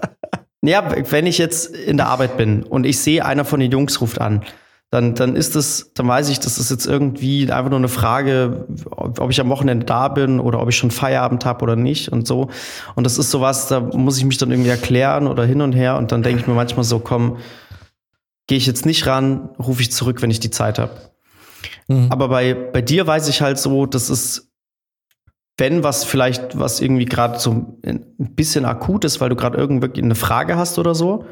Speaker 2: (laughs) ja, wenn ich jetzt in der Arbeit bin und ich sehe, einer von den Jungs ruft an, dann, dann ist es, dann weiß ich, das ist jetzt irgendwie einfach nur eine Frage, ob ob ich am Wochenende da bin oder ob ich schon Feierabend habe oder nicht und so. Und das ist sowas, da muss ich mich dann irgendwie erklären oder hin und her und dann denke ich mir manchmal so, komm, gehe ich jetzt nicht ran, rufe ich zurück, wenn ich die Zeit habe.
Speaker 1: Mhm.
Speaker 2: Aber bei, bei dir weiß ich halt so, das ist, wenn was vielleicht, was irgendwie gerade so ein bisschen akut ist, weil du gerade irgendwie eine Frage hast oder so.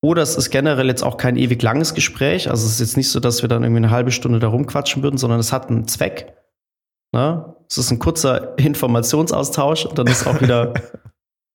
Speaker 2: Oder es ist generell jetzt auch kein ewig langes Gespräch. Also es ist jetzt nicht so, dass wir dann irgendwie eine halbe Stunde da rumquatschen würden, sondern es hat einen Zweck. Ne? Es ist ein kurzer (laughs) Informationsaustausch und dann ist auch wieder (laughs)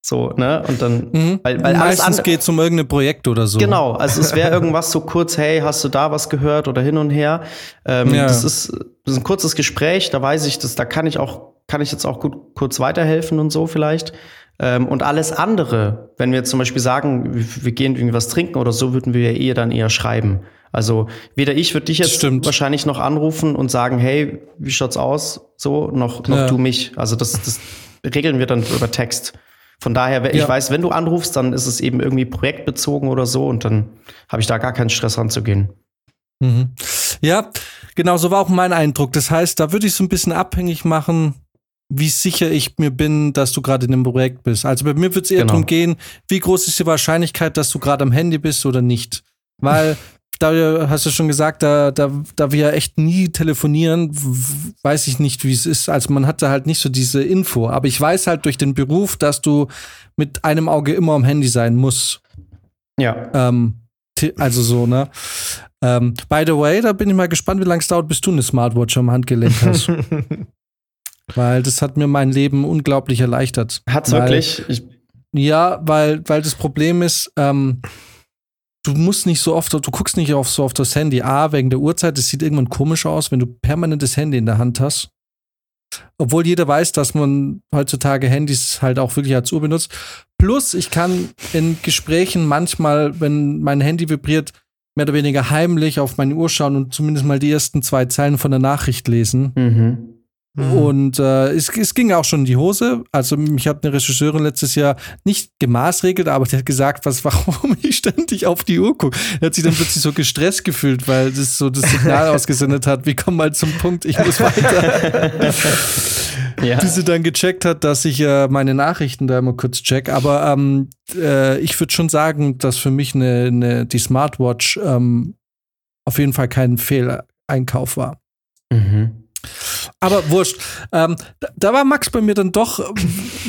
Speaker 2: so, ne? Und dann,
Speaker 1: Mhm.
Speaker 2: weil, weil alles
Speaker 1: Meistens geht es um irgendein Projekt oder so.
Speaker 2: Genau, also es wäre (laughs) irgendwas so kurz, hey, hast du da was gehört oder hin und her. Ähm,
Speaker 1: Ja.
Speaker 2: das, ist, das ist ein kurzes Gespräch, da weiß ich, dass, da kann ich auch, kann ich jetzt auch gut kurz weiterhelfen und so vielleicht. Ähm, und alles andere, wenn wir jetzt zum Beispiel sagen, wir wir gehen irgendwie was trinken oder so, würden wir ja eher dann eher schreiben. Also weder ich würde dich jetzt
Speaker 1: Stimmt.
Speaker 2: wahrscheinlich noch anrufen und sagen, hey, wie schaut's aus? So, noch, noch
Speaker 1: Ja.
Speaker 2: du mich. Also das, das regeln wir dann über Text. Von daher, ich
Speaker 1: Ja.
Speaker 2: weiß, wenn du anrufst, dann ist es eben irgendwie projektbezogen oder so und dann habe ich da gar keinen Stress ranzugehen.
Speaker 1: Mhm. Ja, genau, so war auch mein Eindruck. Das heißt, da würde ich so ein bisschen abhängig machen, wie sicher ich mir bin, dass du gerade in einem Projekt bist. Also bei mir wird es eher
Speaker 2: Genau.
Speaker 1: darum gehen, wie groß ist die Wahrscheinlichkeit, dass du gerade am Handy bist oder nicht. Weil, da hast du schon gesagt, da, da, da wir ja echt nie telefonieren, weiß ich nicht, wie es ist. Also man hatte halt nicht so diese Info. Aber ich weiß halt durch den Beruf, dass du mit einem Auge immer am Handy sein musst.
Speaker 2: Ja.
Speaker 1: Ähm, also so, ne? Ähm, by the way, da bin ich mal gespannt, wie lange es dauert, bis du eine Smartwatch am Handgelenk hast. (laughs) weil das hat mir mein Leben unglaublich erleichtert.
Speaker 2: Hat's
Speaker 1: Weil-
Speaker 2: wirklich? Ich,
Speaker 1: Ja, weil, weil das Problem ist, ähm, du musst nicht so oft, du guckst nicht auf, so auf das Handy. A, wegen der Uhrzeit, das sieht irgendwann komisch aus, wenn du permanent das Handy in der Hand hast. Obwohl jeder weiß, dass man heutzutage Handys halt auch wirklich als Uhr benutzt. Plus, ich kann in Gesprächen manchmal, wenn mein Handy vibriert, mehr oder weniger heimlich auf meine Uhr schauen und zumindest mal die ersten zwei Zeilen von der Nachricht lesen.
Speaker 2: mhm.
Speaker 1: Und äh, es, es ging auch schon in die Hose. Also mich hat eine Regisseurin letztes Jahr nicht gemaßregelt, aber die hat gesagt, was, (laughs) warum ich ständig auf die Uhr gucke. Die hat sich dann plötzlich so gestresst gefühlt, weil das so das Signal (laughs) ausgesendet hat, wie komm mal zum Punkt, ich muss weiter. (laughs)
Speaker 2: Ja.
Speaker 1: Bis sie dann gecheckt hat, dass ich äh, meine Nachrichten da immer kurz check. Aber ähm, äh, ich würde schon sagen, dass für mich eine, eine, die Smartwatch ähm, auf jeden Fall kein Fehleinkauf war.
Speaker 2: Mhm.
Speaker 1: Aber wurscht. Ähm, da, da war Max bei mir dann doch,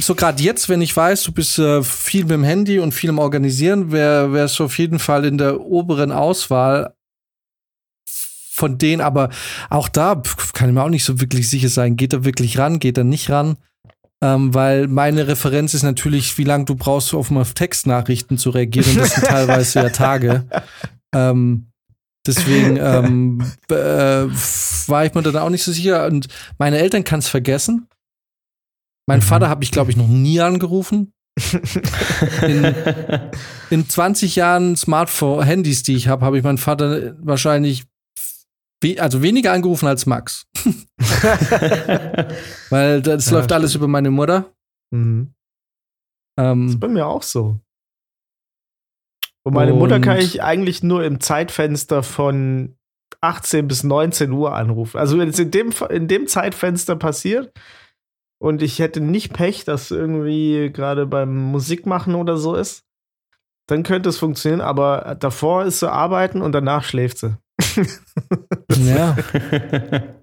Speaker 1: so gerade jetzt, wenn ich weiß, du bist äh, viel mit dem Handy und viel im Organisieren, wäre wär es auf jeden Fall in der oberen Auswahl von denen. Aber auch da kann ich mir auch nicht so wirklich sicher sein, geht er wirklich ran, geht er nicht ran. Ähm, weil meine Referenz ist natürlich, wie lange du brauchst, um auf Textnachrichten zu reagieren. Das sind (laughs) teilweise ja Tage. Ähm, deswegen (laughs) ähm, äh, war ich mir dann auch nicht so sicher. Und meine Eltern kann es vergessen. Mein
Speaker 2: Mhm.
Speaker 1: Vater habe ich, glaube ich, noch nie angerufen. (laughs) In, in 20 Jahren Smartphone-Handys, die ich habe, habe ich meinen Vater wahrscheinlich we also weniger angerufen als Max. (laughs) Weil das
Speaker 3: Ja,
Speaker 1: läuft alles
Speaker 3: stimmt.
Speaker 1: über meine Mutter.
Speaker 3: Mhm. Das
Speaker 1: Ähm,
Speaker 3: ist bei mir auch so. Und meine Mutter kann
Speaker 1: Und-
Speaker 3: ich eigentlich nur im Zeitfenster von 18 bis 19 Uhr anrufen. Also wenn es in dem, in dem Zeitfenster passiert und ich hätte nicht Pech, dass irgendwie gerade beim Musikmachen oder so ist, dann könnte es funktionieren, aber davor ist sie arbeiten und danach schläft sie. (laughs)
Speaker 1: ja. (laughs)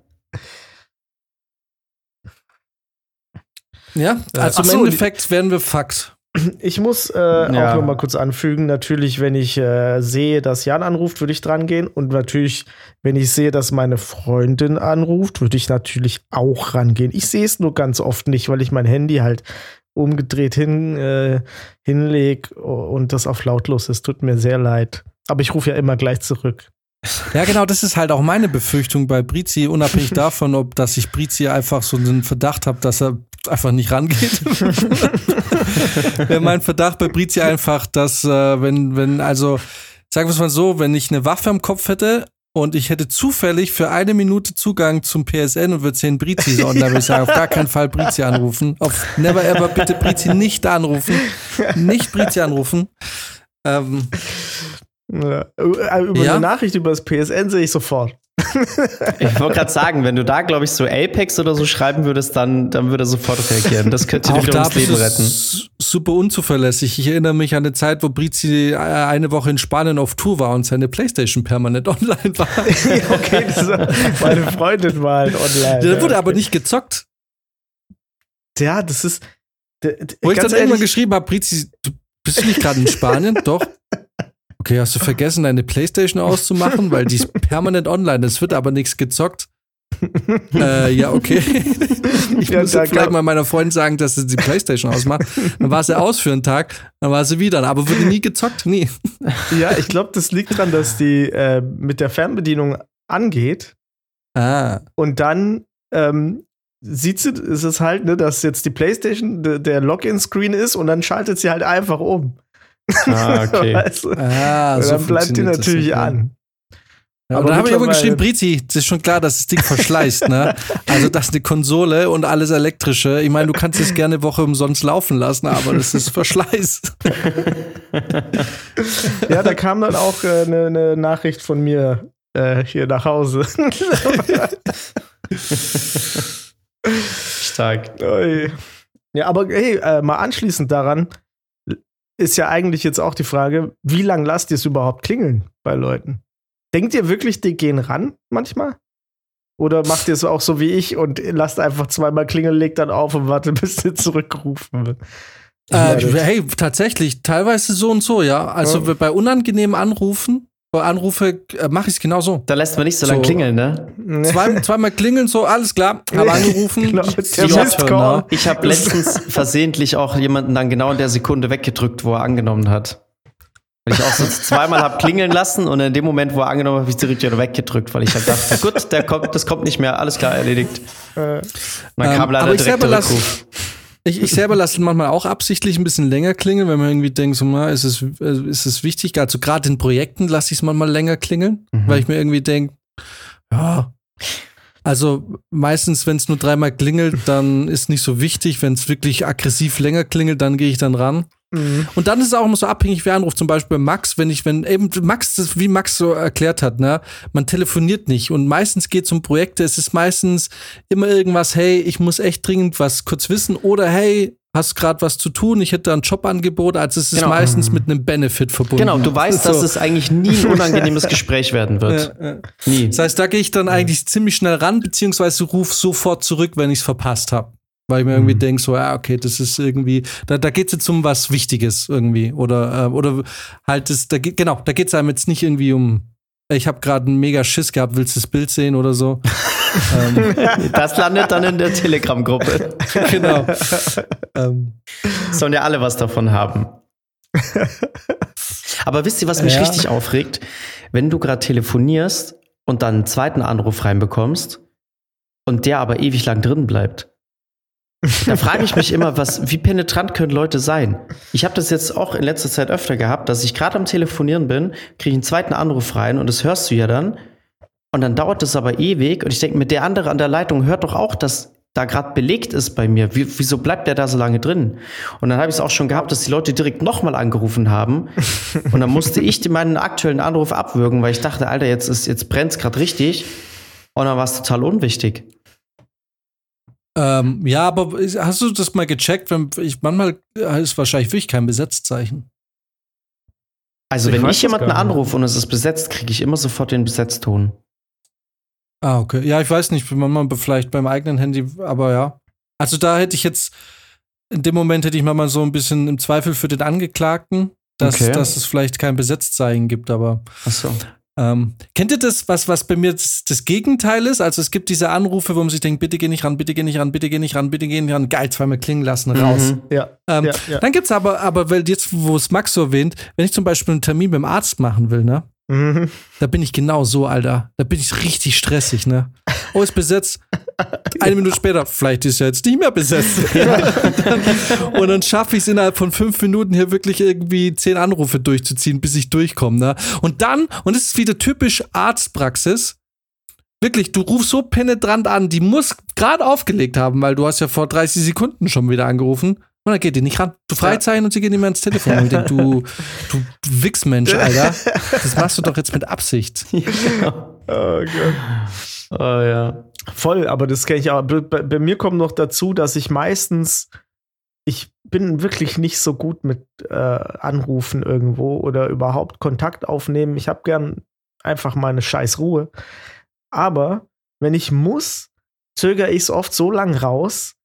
Speaker 1: ja, also
Speaker 3: Ach so,
Speaker 1: im
Speaker 3: die-
Speaker 1: Endeffekt werden wir Fax.
Speaker 3: Ich muss äh,
Speaker 2: Ja.
Speaker 3: auch noch mal kurz anfügen, natürlich, wenn ich äh, sehe, dass Jan anruft, würde ich dran gehen. Und natürlich, wenn ich sehe, dass meine Freundin anruft, würde ich natürlich auch rangehen. Ich sehe es nur ganz oft nicht, weil ich mein Handy halt umgedreht hin, äh, hinleg und das auf lautlos ist. Tut mir sehr leid. Aber ich rufe ja immer gleich zurück.
Speaker 1: Ja, genau, das ist halt auch meine Befürchtung bei Brizi, unabhängig (laughs) davon, ob dass ich Brizi einfach so einen Verdacht habe, dass er einfach nicht rangeht. (laughs) Wäre mein Verdacht bei Brizi einfach, dass äh, wenn, wenn, also, sagen wir es mal so, wenn ich eine Waffe am Kopf hätte und ich hätte zufällig für eine Minute Zugang zum PSN und würde sehen, Brizi ist online, würde ich sagen, auf gar keinen Fall Brizi anrufen. Auf never ever bitte Brizi nicht anrufen. Nicht Brizi anrufen. Ähm,
Speaker 3: Ja. Über
Speaker 1: Ja?
Speaker 3: eine Nachricht über das PSN sehe ich sofort.
Speaker 2: Ich wollte gerade sagen, wenn du da, glaube ich, so Apex oder so schreiben würdest, dann, dann würde er sofort reagieren. Das könnte dir
Speaker 1: Auch
Speaker 2: wieder
Speaker 1: da
Speaker 2: ums Leben retten.
Speaker 1: super unzuverlässig. Ich erinnere mich an eine Zeit, wo Brizi äh, eine Woche in Spanien auf Tour war und seine Playstation permanent (laughs) online war. (laughs)
Speaker 3: Okay, das ist, meine Freundin war halt online.
Speaker 1: Der wurde
Speaker 3: ja.
Speaker 1: aber nicht gezockt.
Speaker 3: Ja, das ist.
Speaker 1: Wo ich dann irgendwann geschrieben habe, Brizi, du bist du nicht gerade in Spanien? (laughs) Doch. Okay, hast du vergessen, deine Playstation auszumachen, weil die ist (laughs) permanent online. Es wird aber nichts gezockt. äh, ja, okay. (laughs) Ich
Speaker 3: Ja,
Speaker 1: muss vielleicht mal meiner Freundin sagen, dass sie die Playstation ausmacht. Dann war sie aus für einen Tag, dann war sie wieder. Aber wurde nie gezockt? Nie.
Speaker 3: Ja, ich glaube, das liegt daran, dass die äh, mit der Fernbedienung angeht
Speaker 1: Ah.
Speaker 3: und dann ähm, sieht sie, ist es halt, ne, dass jetzt die PlayStation de, der Login-Screen ist und dann schaltet sie halt einfach um.
Speaker 2: Ah, (laughs) okay.
Speaker 3: Weißt du?
Speaker 1: Ah, so
Speaker 3: dann bleibt die natürlich
Speaker 1: ja.
Speaker 3: an.
Speaker 1: Ja,
Speaker 3: Aber
Speaker 1: und dann habe ich
Speaker 3: mittlerweile-
Speaker 1: geschrieben, Brizi, das ist schon klar, dass das Ding verschleißt, ne? Also das ist eine Konsole und alles elektrische. Ich meine, du kannst es gerne eine Woche umsonst laufen lassen, aber das ist Verschleiß. (laughs)
Speaker 3: Ja, da kam dann auch eine äh, ne- ne Nachricht von mir äh, hier nach Hause. (laughs)
Speaker 2: Stark.
Speaker 3: Ja, aber hey, äh, mal anschließend daran ist ja eigentlich jetzt auch die Frage, wie lange lasst ihr es überhaupt klingeln bei Leuten? Denkt ihr wirklich, die gehen ran manchmal? Oder macht ihr es auch so wie ich und lasst einfach zweimal klingeln, legt dann auf und wartet, (laughs) bis sie zurückgerufen wird?
Speaker 1: Äh, hey, tatsächlich, teilweise so und so, ja. Also
Speaker 3: Ja.
Speaker 1: bei unangenehmen Anrufen, Anrufe äh, mache ich es genau so.
Speaker 2: Da lässt man nicht so, lange
Speaker 1: So.
Speaker 2: klingeln, ne?
Speaker 1: Zwei, (laughs) zweimal klingeln, so, alles klar, habe angerufen. (laughs)
Speaker 3: Genau,
Speaker 1: ich- ich-
Speaker 2: habe letztens (laughs) versehentlich auch jemanden dann genau in der Sekunde weggedrückt, wo er angenommen hat. Weil ich auch so zweimal habe klingeln lassen und in dem Moment, wo er angenommen hat, habe ich direkt wieder weggedrückt, weil ich halt dachte, gut, der kommt, das kommt nicht mehr, alles klar, erledigt. Und dann
Speaker 1: Ähm,
Speaker 2: kam leider
Speaker 1: aber ich
Speaker 2: direkt
Speaker 1: selber
Speaker 2: der Rückruf.
Speaker 1: Ich, ich selber lasse manchmal auch absichtlich ein bisschen länger klingeln, wenn man irgendwie denkt, so, na, ist, es, äh, ist es wichtig? Also gerade in Projekten lasse ich es manchmal länger klingeln,
Speaker 2: Mhm.
Speaker 1: weil ich mir irgendwie denke, ja. Also meistens, wenn es nur dreimal klingelt, dann ist nicht so wichtig. Wenn es wirklich aggressiv länger klingelt, dann gehe ich dann ran.
Speaker 3: Mhm.
Speaker 1: Und dann ist es auch immer so abhängig, wer anruft. Zum Beispiel bei Max, wenn ich, wenn eben Max, das, wie Max so erklärt hat, ne, man telefoniert nicht. Und meistens geht es um Projekte. Es ist meistens immer irgendwas, hey, ich muss echt dringend was kurz wissen. Oder hey, hast gerade was zu tun, ich hätte da ein Jobangebot. Also es ist
Speaker 2: Genau.
Speaker 1: meistens mit einem Benefit verbunden.
Speaker 2: Genau, du weißt, dass
Speaker 1: So.
Speaker 2: es eigentlich nie ein (laughs) unangenehmes Gespräch werden wird.
Speaker 1: Ja, ja.
Speaker 2: Nie.
Speaker 1: Das heißt, da gehe ich dann eigentlich ziemlich schnell ran, beziehungsweise ruf sofort zurück, wenn ich es verpasst habe. Weil ich mir irgendwie
Speaker 3: Mhm.
Speaker 1: denke, so, ja, okay, das ist irgendwie, da, da geht es jetzt um was Wichtiges irgendwie. Oder, äh, oder halt, das, da geht, genau, da geht es einem jetzt nicht irgendwie um, ich habe gerade einen mega Schiss gehabt, willst du das Bild sehen oder so? (laughs) ähm,
Speaker 2: Das landet dann in der Telegram-Gruppe. (laughs)
Speaker 1: genau. ähm,
Speaker 2: Sollen ja alle was davon haben. Aber wisst ihr, was mich
Speaker 1: Ja.
Speaker 2: richtig aufregt? Wenn du gerade telefonierst und dann einen zweiten Anruf reinbekommst und der aber ewig lang drin bleibt. Da frage ich mich immer, was, wie penetrant können Leute sein? Ich habe das jetzt auch in letzter Zeit öfter gehabt, dass ich gerade am Telefonieren bin, kriege ich einen zweiten Anruf rein und das hörst du ja dann. Und dann dauert das aber ewig und ich denke mir, der andere an der Leitung hört doch auch, dass da gerade belegt ist bei mir. Wie, wieso bleibt der da so lange drin? Und dann habe ich es auch schon gehabt, dass die Leute direkt nochmal angerufen haben. Und dann musste ich meinen aktuellen Anruf abwürgen, weil ich dachte, Alter, jetzt, ist, jetzt brennt es gerade richtig. Und dann war es total unwichtig.
Speaker 1: Ähm, ja, aber hast du das mal gecheckt? Wenn ich, manchmal ist wahrscheinlich wirklich kein Besetzzeichen.
Speaker 2: Also,
Speaker 3: Ich
Speaker 2: wenn ich jemanden anrufe und es ist besetzt, kriege ich immer sofort den Besetzton.
Speaker 1: Ah, okay. Ja, ich weiß nicht, manchmal vielleicht beim eigenen Handy, aber ja. Also da hätte ich jetzt, in dem Moment hätte ich manchmal so ein bisschen im Zweifel für den Angeklagten, dass,
Speaker 2: Okay.
Speaker 1: dass es vielleicht kein Besetzzeichen gibt, aber
Speaker 2: Achso.
Speaker 1: Ähm, kennt ihr das, was, was bei mir das, das Gegenteil ist? Also es gibt diese Anrufe, wo man sich denkt, bitte geh nicht ran, bitte geh nicht ran, bitte geh nicht ran, bitte geh nicht ran, geil, zweimal klingen lassen, raus.
Speaker 2: Mhm.
Speaker 3: Ja,
Speaker 1: Ähm,
Speaker 3: ja, ja.
Speaker 1: Dann gibt's aber, aber weil jetzt, wo es Max so erwähnt, wenn ich zum Beispiel einen Termin beim Arzt machen will, ne?
Speaker 3: Mhm.
Speaker 1: Da bin ich genau so, Alter. Da bin ich richtig stressig, ne? Oh, ist besetzt. (laughs) (laughs) Eine Minute später, vielleicht ist er jetzt nicht mehr besetzt. (laughs) (laughs) und dann schaffe ich es innerhalb von fünf Minuten hier wirklich irgendwie zehn Anrufe durchzuziehen, bis ich durchkomme, ne? Und dann, und das ist wieder typisch Arztpraxis, wirklich, du rufst so penetrant an, die muss gerade aufgelegt haben, weil du hast ja vor 30 Sekunden schon wieder angerufen. Und dann geht die nicht ran. Du Freizeichen und sie geht nicht mehr ins Telefon. Und denk, du, du Wichsmensch, Alter. Das machst du doch jetzt mit Absicht.
Speaker 3: Oh Gott.
Speaker 2: Oh ja.
Speaker 3: Voll, aber das kenne ich auch. Bei, bei mir kommt noch dazu, dass ich meistens, ich bin wirklich nicht so gut mit äh, Anrufen irgendwo oder überhaupt Kontakt aufnehmen. Ich habe gern einfach meine scheiß Ruhe. Aber wenn ich muss, zögere ich es oft so lang raus,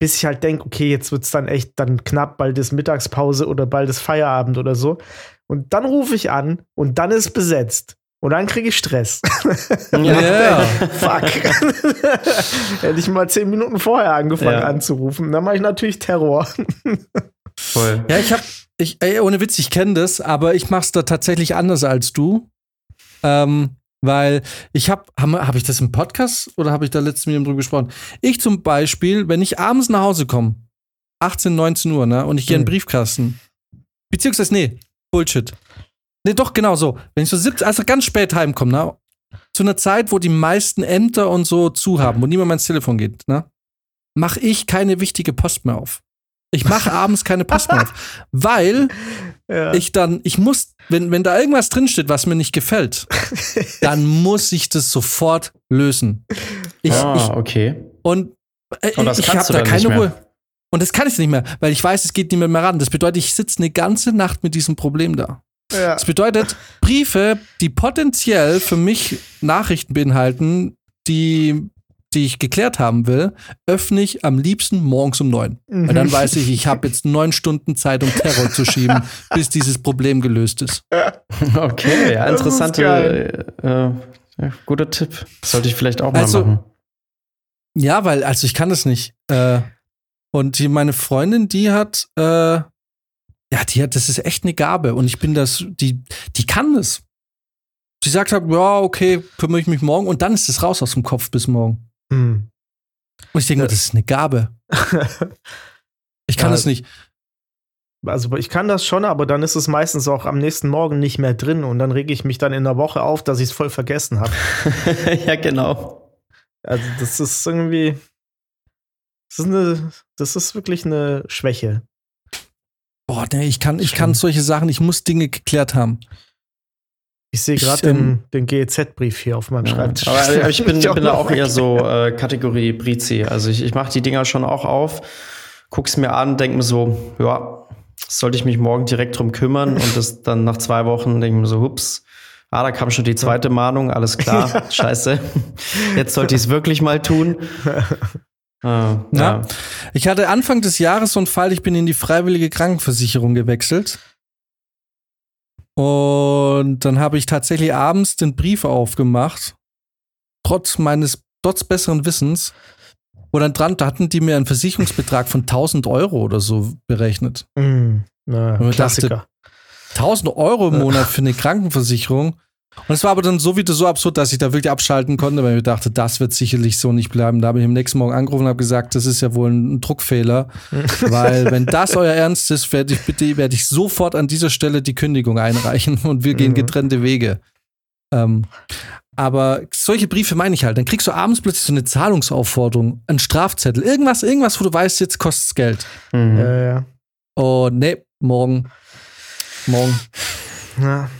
Speaker 3: bis ich halt denke, okay, jetzt wird es dann echt dann knapp, bald ist Mittagspause oder bald ist Feierabend oder so. Und dann rufe ich an und dann ist besetzt. Und dann kriege ich Stress. (laughs)
Speaker 1: Ja. (laughs)
Speaker 3: Fuck. (laughs) Hätte ich mal zehn Minuten vorher angefangen
Speaker 2: Ja.
Speaker 3: anzurufen. Dann mache ich natürlich Terror.
Speaker 2: Voll.
Speaker 1: Ja, ich hab, ich, ey, ohne Witz, ich kenne das, aber ich mach's da tatsächlich anders als du. Ähm, weil ich hab, habe hab ich das im Podcast oder habe ich da letztens mit ihm drüber gesprochen? Ich zum Beispiel, wenn ich abends nach Hause komme, 18, 19 Uhr, ne, und ich gehe in den
Speaker 3: Mhm.
Speaker 1: Briefkasten, beziehungsweise, nee, Bullshit. Nee, doch, genau so. Wenn ich so 17, also ganz spät heimkomme, ne, zu einer Zeit, wo die meisten Ämter und so zu haben, wo niemand mehr ins Telefon geht, ne, mache ich keine wichtige Post mehr auf. Ich mache (laughs) abends keine Post mehr auf, weil (laughs)
Speaker 3: Ja.
Speaker 1: ich dann, ich muss, wenn, wenn da irgendwas drinsteht, was mir nicht gefällt, (laughs) dann muss ich das sofort lösen. Ich,
Speaker 2: ah, okay.
Speaker 1: ich, und Äh,
Speaker 2: Und
Speaker 1: ich habe da keine. Ruhe. Und das kann ich nicht mehr, weil ich weiß, es geht niemand mehr ran. Das bedeutet, ich sitze eine ganze Nacht mit diesem Problem da.
Speaker 3: Ja.
Speaker 1: Das bedeutet, Briefe, die potenziell für mich Nachrichten beinhalten, die, die ich geklärt haben will, öffne ich am liebsten morgens um neun. Weil dann weiß ich, ich habe jetzt neun Stunden Zeit, um Terror zu schieben, (laughs) bis dieses Problem gelöst ist.
Speaker 2: Okay, ja,
Speaker 3: Das
Speaker 2: interessante, äh, äh, ja, guter Tipp. Sollte ich vielleicht auch mal
Speaker 1: Also-
Speaker 2: machen.
Speaker 1: Ja, weil, also ich kann das nicht. Äh, und die, meine Freundin, die hat, äh, ja, die hat, das ist echt eine Gabe. Und ich bin das, die, die kann das. Sie sagt halt, ja, okay, kümmere ich mich morgen. Und dann ist es raus aus dem Kopf bis morgen.
Speaker 3: Hm.
Speaker 1: Und ich denke mir, das ist eine Gabe. (laughs) Ich kann
Speaker 3: Ja.
Speaker 1: das nicht.
Speaker 3: Also ich kann das schon, aber dann ist es meistens auch am nächsten Morgen nicht mehr drin und dann rege ich mich dann in der Woche auf, dass ich es voll vergessen habe. (laughs)
Speaker 2: ja, genau.
Speaker 3: Also das ist irgendwie, das ist, eine, das ist wirklich eine Schwäche.
Speaker 1: Boah, nee, ich kann, ich kann solche Sachen, ich muss Dinge geklärt haben.
Speaker 3: Ich sehe gerade
Speaker 1: ähm,
Speaker 3: den, den GEZ-Brief hier auf meinem
Speaker 2: Ja.
Speaker 3: Schreibtisch.
Speaker 2: Aber, aber (laughs) ich bin,
Speaker 3: Ich auch
Speaker 2: bin da auch eher so äh, Kategorie Brizi. Also ich, ich mache die Dinger schon auch auf, guck's mir an, denk mir so, ja, sollte ich mich morgen direkt drum kümmern und das dann nach zwei Wochen denke ich mir so, hups, ah, da kam schon die zweite Mahnung, alles klar, (laughs) scheiße. Jetzt sollte ich es wirklich mal tun. Äh, ja.
Speaker 1: Ja. Ich hatte Anfang des Jahres so einen Fall, ich bin in die freiwillige Krankenversicherung gewechselt. Und dann habe ich tatsächlich abends den Brief aufgemacht, trotz meines, trotz besseren Wissens. wo dann dran, da hatten die mir einen Versicherungsbetrag von 1000 Euro oder so berechnet.
Speaker 3: Mm, na,
Speaker 1: Und ich
Speaker 3: Klassiker.
Speaker 1: 1000 Euro im Monat für eine Krankenversicherung. Und es war aber dann so wieder so absurd, dass ich da wirklich abschalten konnte, weil ich mir dachte, das wird sicherlich so nicht bleiben. Da habe ich am nächsten Morgen angerufen und habe gesagt, das ist ja wohl ein Druckfehler, (laughs) weil wenn das euer Ernst ist, werde ich bitte, werde ich sofort an dieser Stelle die Kündigung einreichen (laughs) und wir gehen
Speaker 3: Mhm.
Speaker 1: getrennte Wege. Ähm, aber solche Briefe meine ich halt. Dann kriegst du abends plötzlich so eine Zahlungsaufforderung, einen Strafzettel, irgendwas, irgendwas, wo du weißt, jetzt kostet es Geld.
Speaker 2: Mhm.
Speaker 3: Ja, ja.
Speaker 1: Und nee, morgen. Morgen.
Speaker 3: ja.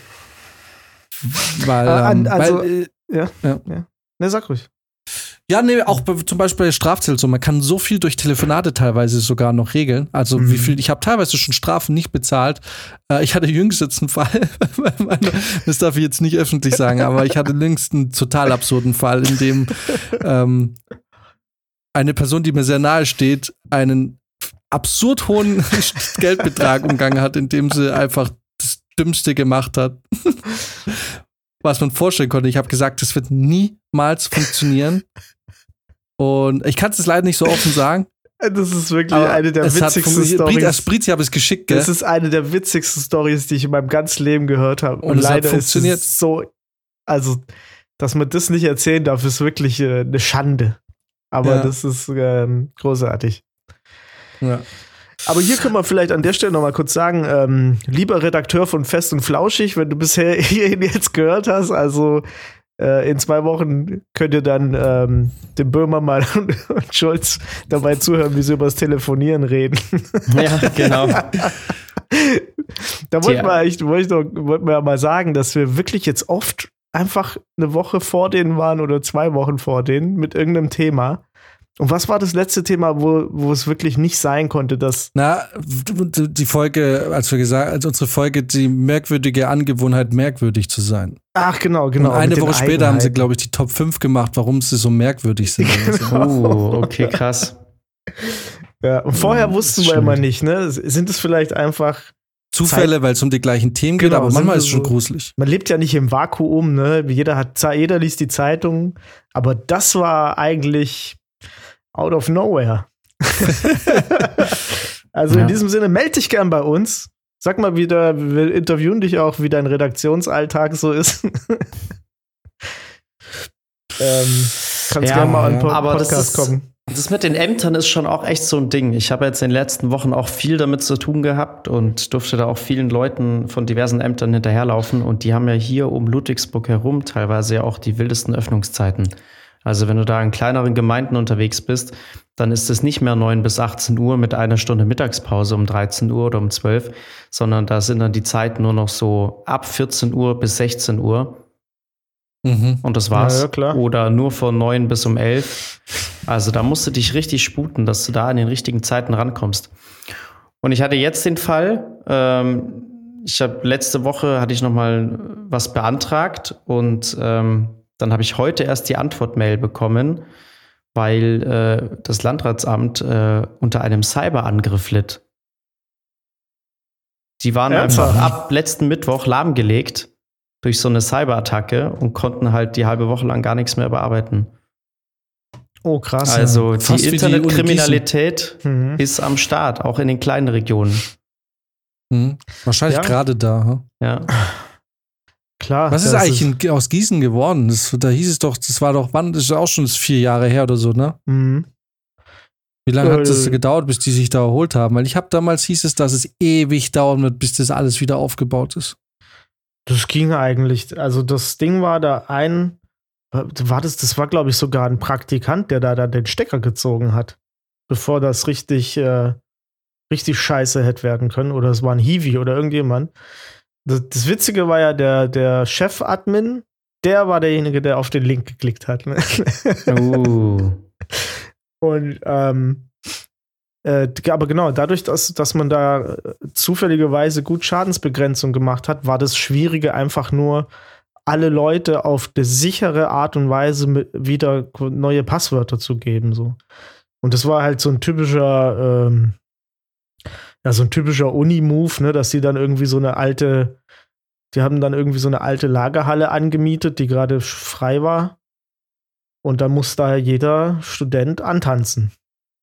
Speaker 1: Weil,
Speaker 3: an-
Speaker 1: ähm,
Speaker 3: also-
Speaker 1: weil, äh,
Speaker 3: Ja.
Speaker 1: Ja.
Speaker 3: ja. Ne, sag ruhig.
Speaker 1: ja, nee, auch bei, zum Beispiel bei so. Man kann so viel durch Telefonate teilweise sogar noch regeln. Also
Speaker 3: Mhm.
Speaker 1: wie viel, ich habe teilweise schon Strafen nicht bezahlt. Äh, ich hatte jüngst jetzt einen Fall, (laughs) das darf ich jetzt nicht öffentlich sagen, aber ich hatte jüngst einen total absurden Fall, in dem ähm, eine Person, die mir sehr nahe steht, einen absurd hohen (laughs) Geldbetrag umgangen hat, indem sie einfach Dümmste gemacht hat. (laughs) Was man vorstellen konnte. Ich habe gesagt, das wird niemals funktionieren. Und ich kann es leider nicht so offen sagen.
Speaker 3: Das ist wirklich
Speaker 1: Aber
Speaker 3: eine der witzigsten.
Speaker 1: Brit-
Speaker 3: Stories.
Speaker 1: Brizi habe es geschickt, gell?
Speaker 3: Das ist eine der witzigsten Stories, die ich in meinem ganzen Leben gehört habe.
Speaker 1: Und hat
Speaker 3: leider
Speaker 1: funktioniert.
Speaker 3: ist es so, also, dass man das nicht erzählen darf, ist wirklich äh, eine Schande. Aber
Speaker 1: Ja.
Speaker 3: das ist ähm, großartig.
Speaker 1: ja.
Speaker 3: Aber hier können wir vielleicht an der Stelle noch mal kurz sagen, ähm, lieber Redakteur von Fest und Flauschig, wenn du bisher (laughs) hierhin jetzt gehört hast, also äh, in zwei Wochen könnt ihr dann ähm, dem Böhmermann (laughs) und, und Schulz dabei zuhören, wie sie über das Telefonieren reden.
Speaker 2: Ja, genau.
Speaker 3: Da wollten
Speaker 2: Tja.
Speaker 3: wir eigentlich, wollte ich doch, wollten wir ja mal sagen, dass wir wirklich jetzt oft einfach eine Woche vor denen waren oder zwei Wochen vor denen mit irgendeinem Thema. Und was war das letzte Thema, wo, wo es wirklich nicht sein konnte, dass.
Speaker 1: Na, die Folge, als wir gesagt, als unsere Folge, die merkwürdige Angewohnheit, merkwürdig zu sein.
Speaker 3: Ach, genau, genau.
Speaker 1: und eine Woche später haben sie, glaube ich, die Top 5 gemacht, warum sie so merkwürdig sind. (laughs)
Speaker 3: Genau.
Speaker 2: Oh, okay, krass.
Speaker 3: Ja, und vorher
Speaker 2: Ja,
Speaker 3: wussten wir immer nicht, ne? Sind es vielleicht einfach.
Speaker 1: Zufälle, weil es um die gleichen Themen geht,
Speaker 3: Genau,
Speaker 1: aber
Speaker 3: sind
Speaker 1: manchmal ist es schon
Speaker 3: so-
Speaker 1: gruselig.
Speaker 3: Man lebt ja nicht im Vakuum, ne? Jeder hat jeder liest die Zeitung, aber das war eigentlich out of nowhere. (laughs) also
Speaker 2: Ja.
Speaker 3: in diesem Sinne, melde dich gern bei uns. Sag mal wieder, wir interviewen dich auch, wie dein Redaktionsalltag so ist. (laughs) ähm, kannst
Speaker 2: Ja,
Speaker 3: gerne mal an. Po-
Speaker 2: Aber das
Speaker 3: Podcast
Speaker 2: ist-
Speaker 3: kommen.
Speaker 2: Das mit den Ämtern ist schon auch echt so ein Ding. Ich habe jetzt in den letzten Wochen auch viel damit zu tun gehabt und durfte da auch vielen Leuten von diversen Ämtern hinterherlaufen. Und die haben ja hier um Ludwigsburg herum teilweise ja auch die wildesten Öffnungszeiten. Also wenn du da in kleineren Gemeinden unterwegs bist, dann ist es nicht mehr 9 bis 18 Uhr mit einer Stunde Mittagspause um 13 Uhr oder um 12, sondern da sind dann die Zeiten nur noch so ab 14 Uhr bis 16 Uhr.
Speaker 1: Mhm.
Speaker 2: und das war's.
Speaker 3: Ja, ja, klar.
Speaker 2: Oder nur von 9 bis um 11. Also da musst du dich richtig sputen, dass du da in den richtigen Zeiten rankommst. Und ich hatte jetzt den Fall, ähm, ich habe letzte Woche hatte ich noch mal was beantragt und ähm, dann habe ich heute erst die Antwortmail bekommen, weil äh, das Landratsamt äh, unter einem Cyberangriff litt. Die waren einfach ab letzten Mittwoch lahmgelegt durch so eine Cyberattacke und konnten halt die halbe Woche lang gar nichts mehr bearbeiten.
Speaker 3: Oh, krass.
Speaker 2: Also
Speaker 1: Fast
Speaker 2: die Internetkriminalität
Speaker 3: Mhm.
Speaker 2: ist am Start, auch in den kleinen Regionen.
Speaker 1: Mhm. Wahrscheinlich
Speaker 3: Ja.
Speaker 1: gerade da. hm?
Speaker 2: Ja.
Speaker 3: Klar.
Speaker 1: Was ist eigentlich in, aus Gießen geworden? Das, da hieß es doch, das war doch, wann, das ist auch schon vier Jahre her oder so, ne?
Speaker 3: Mhm.
Speaker 1: Wie lange hat das
Speaker 3: Äh.
Speaker 1: gedauert, bis die sich da erholt haben? Weil ich habe damals hieß es, dass es ewig dauern wird, bis das alles wieder aufgebaut ist.
Speaker 3: Das ging eigentlich. Also das Ding war da ein, war das, das war glaube ich sogar ein Praktikant, der da, da den Stecker gezogen hat, bevor das richtig, äh, richtig scheiße hätte werden können. Oder es war ein Hiwi oder irgendjemand. Das, das Witzige war ja der, der Chef-Admin, der war derjenige, der auf den Link geklickt hat. Ne? (laughs)
Speaker 2: Uh.
Speaker 3: Und ähm, äh, aber genau, dadurch, dass, dass man da äh, zufälligerweise gut Schadensbegrenzung gemacht hat, war das Schwierige einfach nur, alle Leute auf eine sichere Art und Weise mit, wieder neue Passwörter zu geben. So. Und das war halt so ein typischer, ähm, ja, so ein typischer Uni-Move, ne, dass die dann irgendwie so eine alte, die haben dann irgendwie so eine alte Lagerhalle angemietet, die gerade frei war. Und da muss da jeder Student antanzen.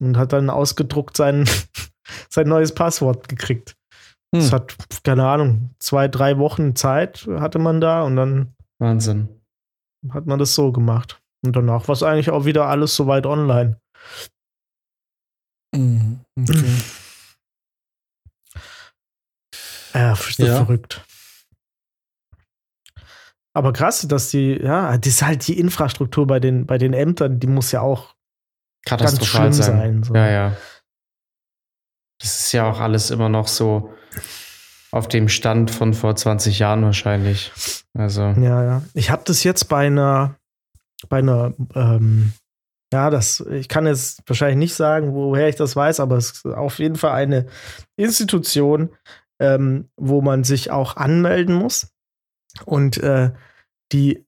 Speaker 3: Und hat dann ausgedruckt sein, (laughs) sein neues Passwort gekriegt.
Speaker 1: Hm.
Speaker 3: Das hat, keine Ahnung, zwei, drei Wochen Zeit hatte man da und dann
Speaker 2: Wahnsinn.
Speaker 3: hat man das so gemacht. Und danach war es eigentlich auch wieder alles soweit online.
Speaker 1: Mhm. Okay. (laughs)
Speaker 3: Ja, ist
Speaker 1: Ja.
Speaker 3: verrückt. Aber krass, dass die, ja, das ist halt die Infrastruktur bei den, bei den Ämtern, die muss ja auch
Speaker 2: Katastrophal
Speaker 3: schlimm
Speaker 2: sein.
Speaker 3: sein, so.
Speaker 2: Ja, ja. Das ist ja auch alles immer noch so auf dem Stand von vor 20 Jahren wahrscheinlich. Also,
Speaker 3: Ja, ja. Ich habe das jetzt bei einer, bei einer, ähm, ja, das, ich kann jetzt wahrscheinlich nicht sagen, woher ich das weiß, aber es ist auf jeden Fall eine Institution, ähm, wo man sich auch anmelden muss. Und äh, die,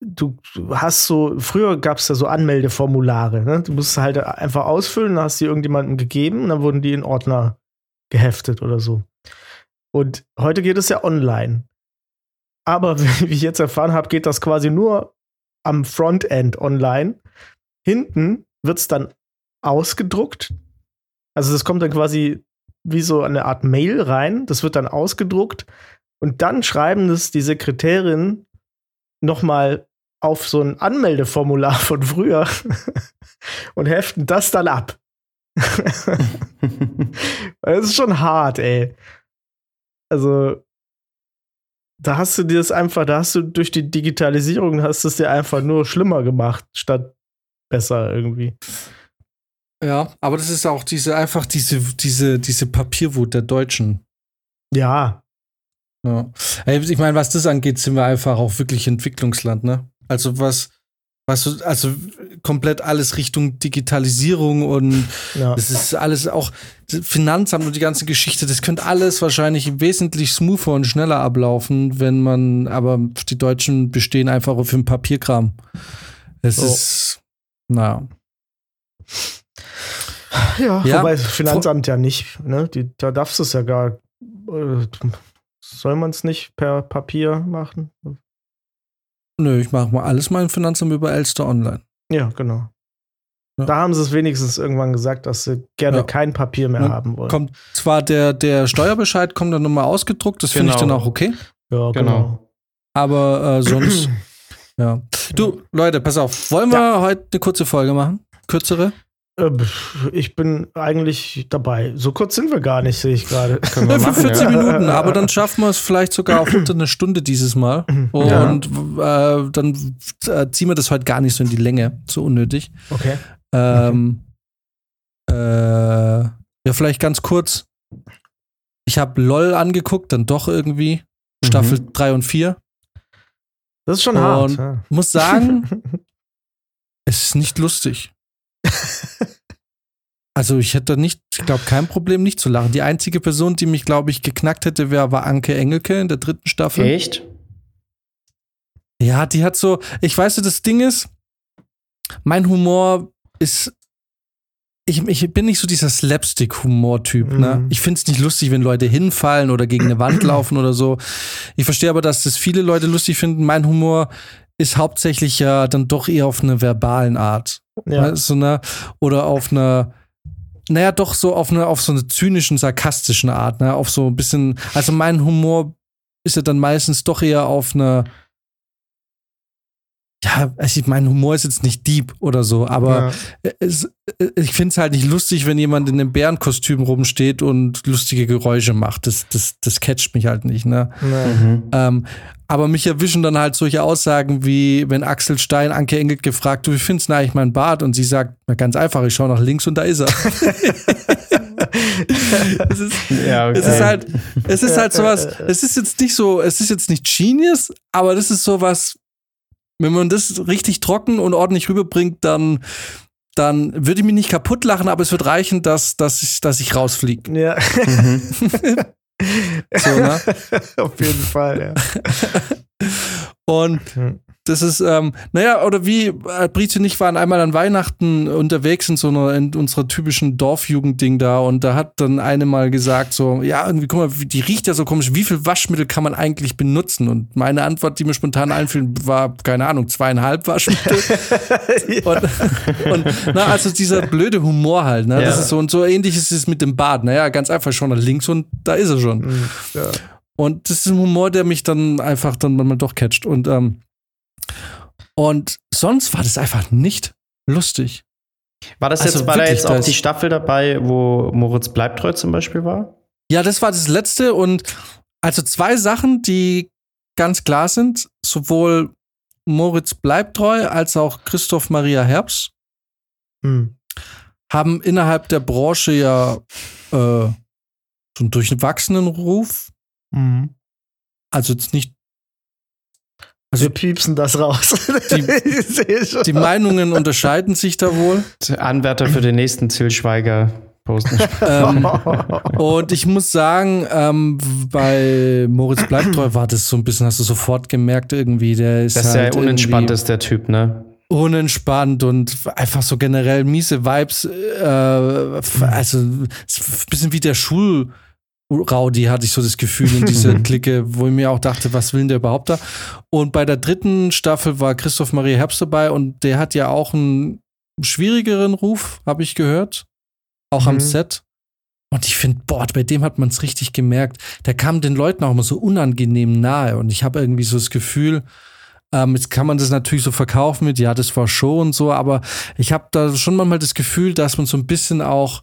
Speaker 3: du, hast so, früher gab es ja so Anmeldeformulare, ne? Du musst halt einfach ausfüllen, dann hast du irgendjemandem gegeben und dann wurden die in Ordner geheftet oder so. Und heute geht es ja online. Aber (laughs) wie ich jetzt erfahren habe, geht das quasi nur am Frontend online. Hinten wird es dann ausgedruckt. Also das kommt dann quasi wie so eine Art Mail rein. Das wird dann ausgedruckt. Und dann schreiben das die Sekretärin noch mal auf so ein Anmeldeformular von früher (laughs) und heften das dann ab. (laughs) Das ist schon hart, ey. Also, da hast du dir das einfach, da hast du durch die Digitalisierung hast du es dir einfach nur schlimmer gemacht, statt besser irgendwie.
Speaker 1: Ja, aber das ist auch diese, einfach diese, diese, diese Papierwut der Deutschen.
Speaker 3: Ja,
Speaker 1: Ja. Ich meine, was das angeht, sind wir einfach auch wirklich Entwicklungsland, ne? Also was, was so- also komplett alles Richtung Digitalisierung und (laughs)
Speaker 3: ja.
Speaker 1: das ist alles auch Finanzamt und die ganze Geschichte, das könnte alles wahrscheinlich wesentlich smoother und schneller ablaufen, wenn man, aber die Deutschen bestehen einfach auf dem Papierkram. Es
Speaker 3: Oh.
Speaker 1: ist, na,
Speaker 3: Ja,
Speaker 1: Ja,
Speaker 3: wobei das Finanzamt ja nicht, ne? Die, da darfst du es ja gar. Äh, soll man es nicht per Papier machen?
Speaker 1: nö, ich mache mal alles mein Finanzamt über Elster Online.
Speaker 3: Ja, genau.
Speaker 1: Ja.
Speaker 3: Da haben sie es wenigstens irgendwann gesagt, dass sie gerne
Speaker 1: Ja.
Speaker 3: kein Papier mehr
Speaker 1: Ja,
Speaker 3: haben wollen.
Speaker 1: Kommt zwar der, der Steuerbescheid kommt dann nochmal ausgedruckt, das finde ich dann
Speaker 2: Genau.
Speaker 1: auch okay.
Speaker 3: ja, genau.
Speaker 2: Genau.
Speaker 1: Aber äh, sonst, (clears throat) ja. Du, Leute, pass auf. Wollen wir heute eine kurze Folge machen? Kürzere?
Speaker 3: Äh, Ich bin eigentlich dabei. So kurz sind wir gar nicht, sehe ich gerade. (laughs)
Speaker 1: Ja, für
Speaker 2: machen,
Speaker 1: 40
Speaker 2: ja.
Speaker 1: Minuten, aber dann schaffen wir es vielleicht sogar auf unter eine Stunde dieses Mal. (clears throat)
Speaker 3: Ja.
Speaker 1: Und äh, dann äh, ziehen wir das heute gar nicht so in die Länge, so unnötig.
Speaker 3: Okay.
Speaker 1: Ähm, äh, ja, vielleicht ganz kurz. Ich habe LOL angeguckt, dann doch irgendwie. Staffel 3 und 4.
Speaker 3: Das ist schon
Speaker 1: Und
Speaker 3: hart. Ja.
Speaker 1: muss sagen, (laughs) es ist nicht lustig. (laughs) Also ich hätte nicht, ich glaube, kein Problem, nicht zu lachen. Die einzige Person, die mich, glaube ich, geknackt hätte, wär, war Anke Engelke in der dritten Staffel.
Speaker 2: Echt?
Speaker 1: Ja, die hat so, ich weiß, das Ding ist, mein Humor ist, ich, ich bin nicht so dieser Slapstick-Humor-Typ. Ne?
Speaker 3: Mhm.
Speaker 1: Ich finde es nicht lustig, wenn Leute hinfallen oder gegen eine Wand (clears throat) laufen oder so. Ich verstehe aber, dass das viele Leute lustig finden. Mein Humor ist hauptsächlich ja dann doch eher auf einer verbalen Art.
Speaker 3: Ja.
Speaker 1: Weißt du, ne? Oder auf einer, naja, doch so auf eine, auf so eine zynischen, sarkastischen Art, ne? Auf so ein bisschen, also mein Humor ist ja dann meistens doch eher auf eine, ja, also ich, mein Humor ist jetzt nicht deep oder so, aber
Speaker 3: ja.
Speaker 1: es, ich finde es halt nicht lustig, wenn jemand in einem Bärenkostüm rumsteht und lustige Geräusche macht. Das, das, das catcht mich halt nicht, ne?
Speaker 2: Mhm.
Speaker 1: Ähm, aber mich erwischen dann halt solche Aussagen wie, wenn Axel Stein Anke Engelt gefragt, du, wie findest du eigentlich mein Bart? Und sie sagt, na ganz einfach, ich schaue nach links und da ist er. (laughs) es ist,
Speaker 2: Ja, okay.
Speaker 1: es ist halt, es ist halt sowas, (laughs) es ist jetzt nicht so, es ist jetzt nicht Genius, aber das ist sowas, wenn man das richtig trocken und ordentlich rüberbringt, dann, dann würde ich mich nicht kaputt lachen, aber es wird reichen, dass, dass ich, dass ich rausfliege.
Speaker 3: Ja.
Speaker 2: Mhm. (laughs)
Speaker 1: So, ne?
Speaker 3: Auf jeden Fall, ja. (laughs)
Speaker 1: Und das ist, ähm, naja, oder wie äh, Brizi und ich waren einmal an Weihnachten unterwegs in so einer, in unserer typischen Dorfjugendding da und da hat dann eine mal gesagt so, ja, irgendwie, guck mal, die riecht ja so komisch, wie viel Waschmittel kann man eigentlich benutzen? Und meine Antwort, die mir spontan einfiel, war, keine Ahnung, zweieinhalb Waschmittel. (laughs) und, und na, also dieser blöde Humor halt, ne? Das
Speaker 2: Ja.
Speaker 1: ist so und so ähnlich ist es mit dem Bart. Naja, ganz einfach schon nach links und da ist er schon.
Speaker 3: Hm, ja.
Speaker 1: Und das ist ein Humor, der mich dann einfach dann manchmal doch catcht. Und, ähm, und sonst war das einfach nicht lustig.
Speaker 2: War das
Speaker 1: Also
Speaker 2: jetzt, war da jetzt auch die Staffel dabei, wo Moritz Bleibtreu zum Beispiel war?
Speaker 1: Ja, das war das letzte. Und also zwei Sachen, die ganz klar sind. Sowohl Moritz Bleibtreu als auch Christoph Maria Herbst
Speaker 3: Hm.
Speaker 1: haben innerhalb der Branche ja äh, so einen durchwachsenen Ruf.
Speaker 3: Mhm.
Speaker 1: Also jetzt nicht Also-
Speaker 3: Wir piepsen das raus.
Speaker 1: Die-. (laughs) Die Meinungen unterscheiden sich da wohl.
Speaker 2: Anwärter für den nächsten Till Schweiger posten.
Speaker 1: Ähm, (laughs) und ich muss sagen, ähm, bei Moritz Bleibtreu war das so ein bisschen, hast du sofort gemerkt, irgendwie, der ist,
Speaker 2: Das ist
Speaker 1: halt
Speaker 2: ja unentspannt ist, der Typ, ne?
Speaker 1: unentspannt und einfach so generell miese Vibes. Äh, f- also ein bisschen wie der Schulraudi, hatte ich so das Gefühl in dieser (laughs) Clique, wo ich mir auch dachte, was will denn der überhaupt da? Und bei der dritten Staffel war Christoph Maria Herbst dabei und der hat ja auch einen schwierigeren Ruf, habe ich gehört. Auch am
Speaker 3: Mhm.
Speaker 1: Set. Und ich finde, boah, bei dem hat man es richtig gemerkt. Der kam den Leuten auch immer so unangenehm nahe. Und ich habe irgendwie so das Gefühl, ähm, jetzt kann man das natürlich so verkaufen mit, ja, das war Show und so, aber ich habe da schon manchmal das Gefühl, dass man so ein bisschen auch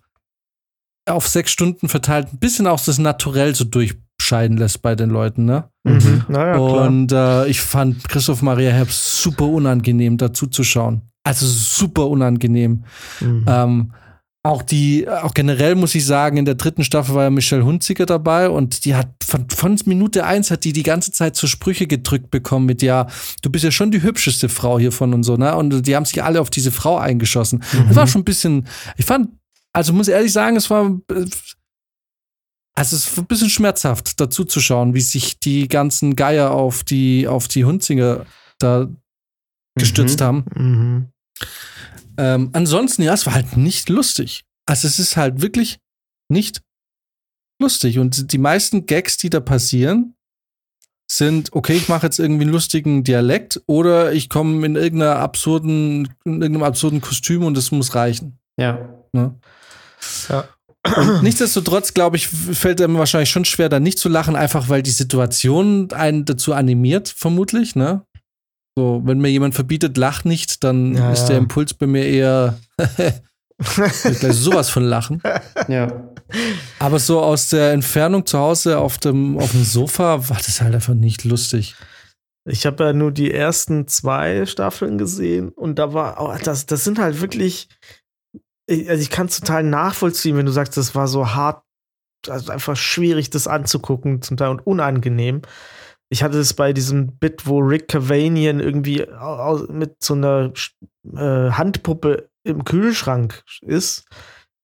Speaker 1: auf sechs Stunden verteilt, ein bisschen auch das Naturell so durchscheiden lässt bei den Leuten, ne?
Speaker 3: Mhm. Naja, klar.
Speaker 1: Und äh, ich fand Christoph Maria Herbst super unangenehm dazu zu schauen. Also super unangenehm.
Speaker 3: Mhm.
Speaker 1: Ähm, auch die, auch generell muss ich sagen, in der dritten Staffel war ja Michelle Hunziker dabei und die hat von, von Minute eins hat die die ganze Zeit so Sprüche gedrückt bekommen mit, ja, du bist ja schon die hübscheste Frau hier von und so, ne? Und die haben sich alle auf diese Frau eingeschossen. Das war schon ein bisschen, ich fand, also muss ehrlich sagen, es war, also es war ein bisschen schmerzhaft, dazu zu schauen, wie sich die ganzen Geier auf die, auf die Hunziker da gestürzt
Speaker 2: Mhm.
Speaker 1: haben.
Speaker 3: Mhm.
Speaker 1: Ähm, ansonsten, ja, es war halt nicht lustig. Also es ist halt wirklich nicht lustig. Und die meisten Gags, die da passieren, sind, okay, ich mache jetzt irgendwie einen lustigen Dialekt oder ich komme in irgendeiner absurden, in irgendeinem absurden Kostüm und es muss reichen.
Speaker 2: Ja.
Speaker 1: Ne?
Speaker 3: Ja.
Speaker 1: Und (clears throat) nichtsdestotrotz, glaube ich, fällt einem wahrscheinlich schon schwer, da nicht zu lachen, einfach weil die Situation einen dazu animiert, vermutlich, ne? So, wenn mir jemand verbietet, lach nicht, dann
Speaker 3: Ja,
Speaker 1: ist
Speaker 3: ja.
Speaker 1: der Impuls bei mir eher (laughs) gleich sowas von lachen. (laughs)
Speaker 2: Ja.
Speaker 1: Aber so aus der Entfernung zu Hause auf dem, auf dem Sofa war das halt einfach nicht lustig.
Speaker 3: Ich habe ja nur die ersten zwei Staffeln gesehen und da war, oh, das, das sind halt wirklich, ich- also ich kann es total nachvollziehen, wenn du sagst, das war so hart, also einfach schwierig, das anzugucken, zum Teil und unangenehm. ich hatte es bei diesem Bit, wo Rick Cavanian irgendwie mit so einer äh, Handpuppe im Kühlschrank ist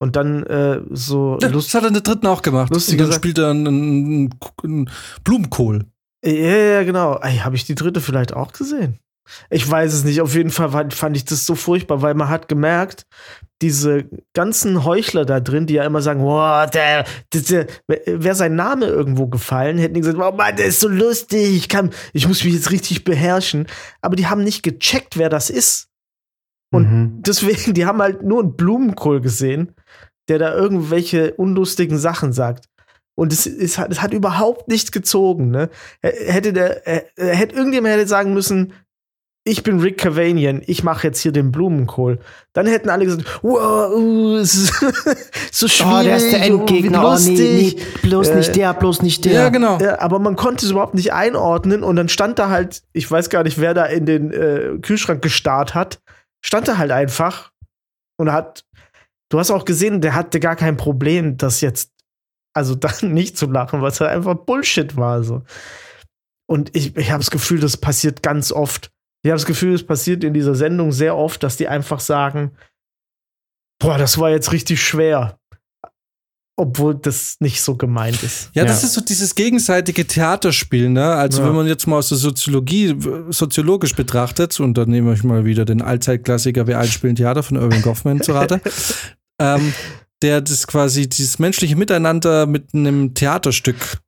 Speaker 3: und dann äh, so.
Speaker 1: Ja, das hat er in der dritten auch gemacht.
Speaker 3: Lustig
Speaker 1: und dann spielt er einen, einen, einen Blumenkohl.
Speaker 3: Ja, ja, genau. Habe ich die dritte vielleicht auch gesehen? Ich weiß es nicht. Auf jeden Fall fand ich das so furchtbar, weil man hat gemerkt, diese ganzen Heuchler da drin, die ja immer sagen, boah, der, der, der wäre sein Name irgendwo gefallen, hätten die gesagt, oh Mann, der ist so lustig, ich kann, ich muss mich jetzt richtig beherrschen. Aber die haben nicht gecheckt, wer das ist. Und mhm. deswegen, die haben halt nur einen Blumenkohl gesehen, der da irgendwelche unlustigen Sachen sagt. Und es, es, hat, es hat überhaupt nicht gezogen, ne? Hätte der, hätte irgendjemand hätte sagen müssen, ich bin Rick Cavanian, ich mache jetzt hier den Blumenkohl. Dann hätten alle gesagt, wow, uh, es ist (laughs) so schwierig. Oh,
Speaker 2: der ist der Endgegner. Oh, nee, nee, bloß äh, nicht der, bloß nicht der.
Speaker 3: Ja, genau. Ja, aber man konnte es überhaupt nicht einordnen und dann stand da halt, ich weiß gar nicht, wer da in den äh, Kühlschrank gestarrt hat, stand da halt einfach und hat, du hast auch gesehen, der hatte gar kein Problem, das jetzt, also (laughs) dann nicht zu lachen, weil es halt einfach Bullshit war, so. Und ich, ich habe das Gefühl, das passiert ganz oft ich habe das Gefühl, es passiert in dieser Sendung sehr oft, dass die einfach sagen, boah, das war jetzt richtig schwer. Obwohl das nicht so gemeint ist.
Speaker 1: Ja, das ja. ist so dieses gegenseitige Theaterspiel, ne? Also, ja. wenn man jetzt mal aus der Soziologie, soziologisch betrachtet, und dann nehme ich mal wieder den Allzeitklassiker Wir einspielen Theater von Irving Goffman zu Rate, (laughs) ähm, der das quasi dieses menschliche Miteinander mit einem Theaterstück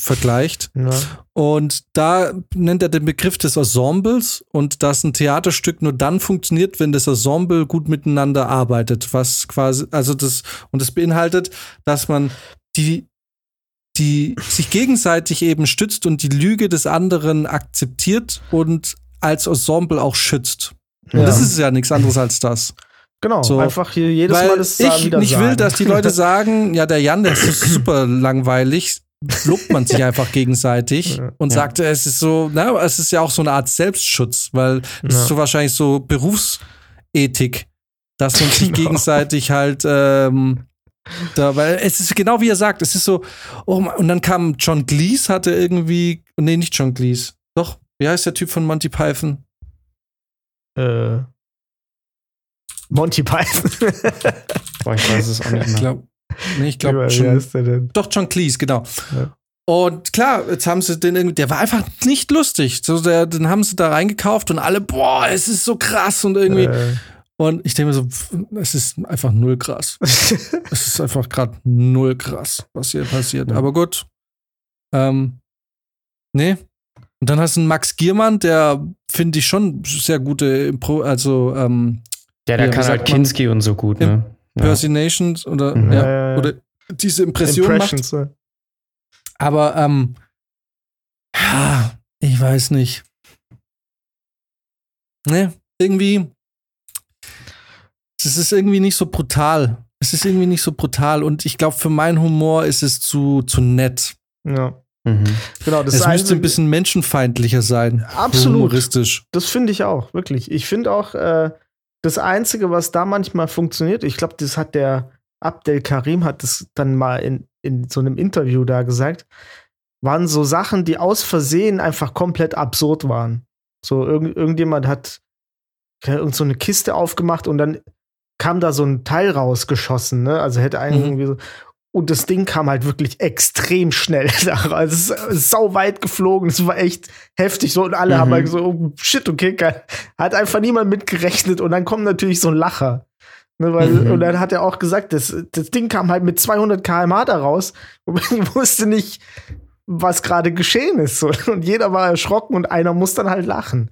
Speaker 1: vergleicht. Ja. Und da nennt er den Begriff des Ensembles und dass ein Theaterstück nur dann funktioniert, wenn das Ensemble gut miteinander arbeitet. Was quasi, also das, und das beinhaltet, dass man die, die sich gegenseitig eben stützt und die Lüge des anderen akzeptiert und als Ensemble auch schützt. Und das ist ja nichts anderes als das.
Speaker 3: Genau, so, einfach hier jedes
Speaker 1: Mal
Speaker 3: das
Speaker 1: ich wieder nicht sagen. will, dass die Leute (laughs) sagen, ja, der Jan, der ist super langweilig lobt man sich (laughs) einfach gegenseitig und ja. sagt, es ist so, na, es ist ja auch so eine Art Selbstschutz, weil es ja. ist so wahrscheinlich so Berufsethik, dass man sich (laughs) genau. gegenseitig halt ähm, da, weil es ist genau wie er sagt, es ist so, oh und dann kam John Cleese, hatte irgendwie, nee, nicht John Cleese, doch, wie heißt der Typ von Monty Python?
Speaker 3: Äh, Monty Python.
Speaker 2: Boah, ich weiß es auch nicht mehr.
Speaker 1: Ich glaub, Nee, ich glaube schon. Doch, John Cleese, genau. Ja. Und klar, jetzt haben sie den irgendwie, der war einfach nicht lustig. So, der, den haben sie da reingekauft und alle, boah, es ist so krass und irgendwie. Äh. Und ich denke mir so, es ist einfach null krass. (laughs) es ist einfach gerade null krass, was hier passiert. Aber gut. Ähm, nee. Und dann hast du einen Max Giermann, der finde ich schon sehr gute Impro, also ähm,
Speaker 2: der, der kann halt Kinski und so gut, ne?
Speaker 1: Impersonations ja. oder, mhm. ja, oder diese Impression macht. Ja. Aber ähm, ja, ich weiß nicht. Ne, irgendwie. Es ist irgendwie nicht so brutal. Es ist irgendwie nicht so brutal und ich glaube, für meinen Humor ist es zu, zu nett.
Speaker 3: Ja.
Speaker 1: Mhm. Genau, das es müsste ein bisschen menschenfeindlicher sein.
Speaker 3: Absolut. Humoristisch. Das finde ich auch, wirklich. Ich finde auch, äh, das Einzige, was da manchmal funktioniert, ich glaube, das hat der Abdel Karim hat das dann mal in, in so einem Interview da gesagt, waren so Sachen, die aus Versehen einfach komplett absurd waren. So irgend, irgendjemand hat irgend so eine Kiste aufgemacht und dann kam da so ein Teil rausgeschossen, ne? Also hätte einen mhm. irgendwie so und das Ding kam halt wirklich extrem schnell. (laughs) Also es ist sau weit geflogen. Es war echt heftig so. Und alle mhm. haben halt so, oh, shit, okay, geil. Hat einfach niemand mitgerechnet. Und dann kommt natürlich so ein Lacher. Ne, weil, mhm. Und dann hat er auch gesagt, das, das Ding kam halt mit 200 km/h da raus. Und (laughs) ich wusste nicht, was gerade geschehen ist. Und jeder war erschrocken und einer muss dann halt lachen.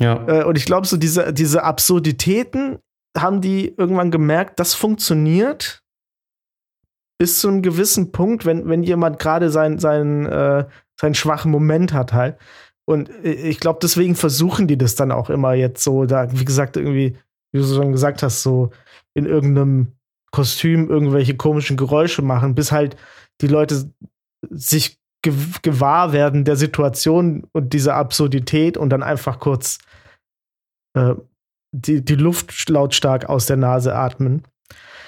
Speaker 2: Ja.
Speaker 3: Äh, und ich glaube, so diese, diese Absurditäten haben die irgendwann gemerkt, das funktioniert bis zu einem gewissen Punkt, wenn, wenn jemand gerade sein, sein, äh, seinen schwachen Moment hat halt. Und ich glaube, deswegen versuchen die das dann auch immer jetzt so, da, wie gesagt, irgendwie, wie du schon gesagt hast, so in irgendeinem Kostüm irgendwelche komischen Geräusche machen, bis halt die Leute sich ge gewahr werden der Situation und dieser Absurdität und dann einfach kurz äh, die, die Luft lautstark aus der Nase atmen.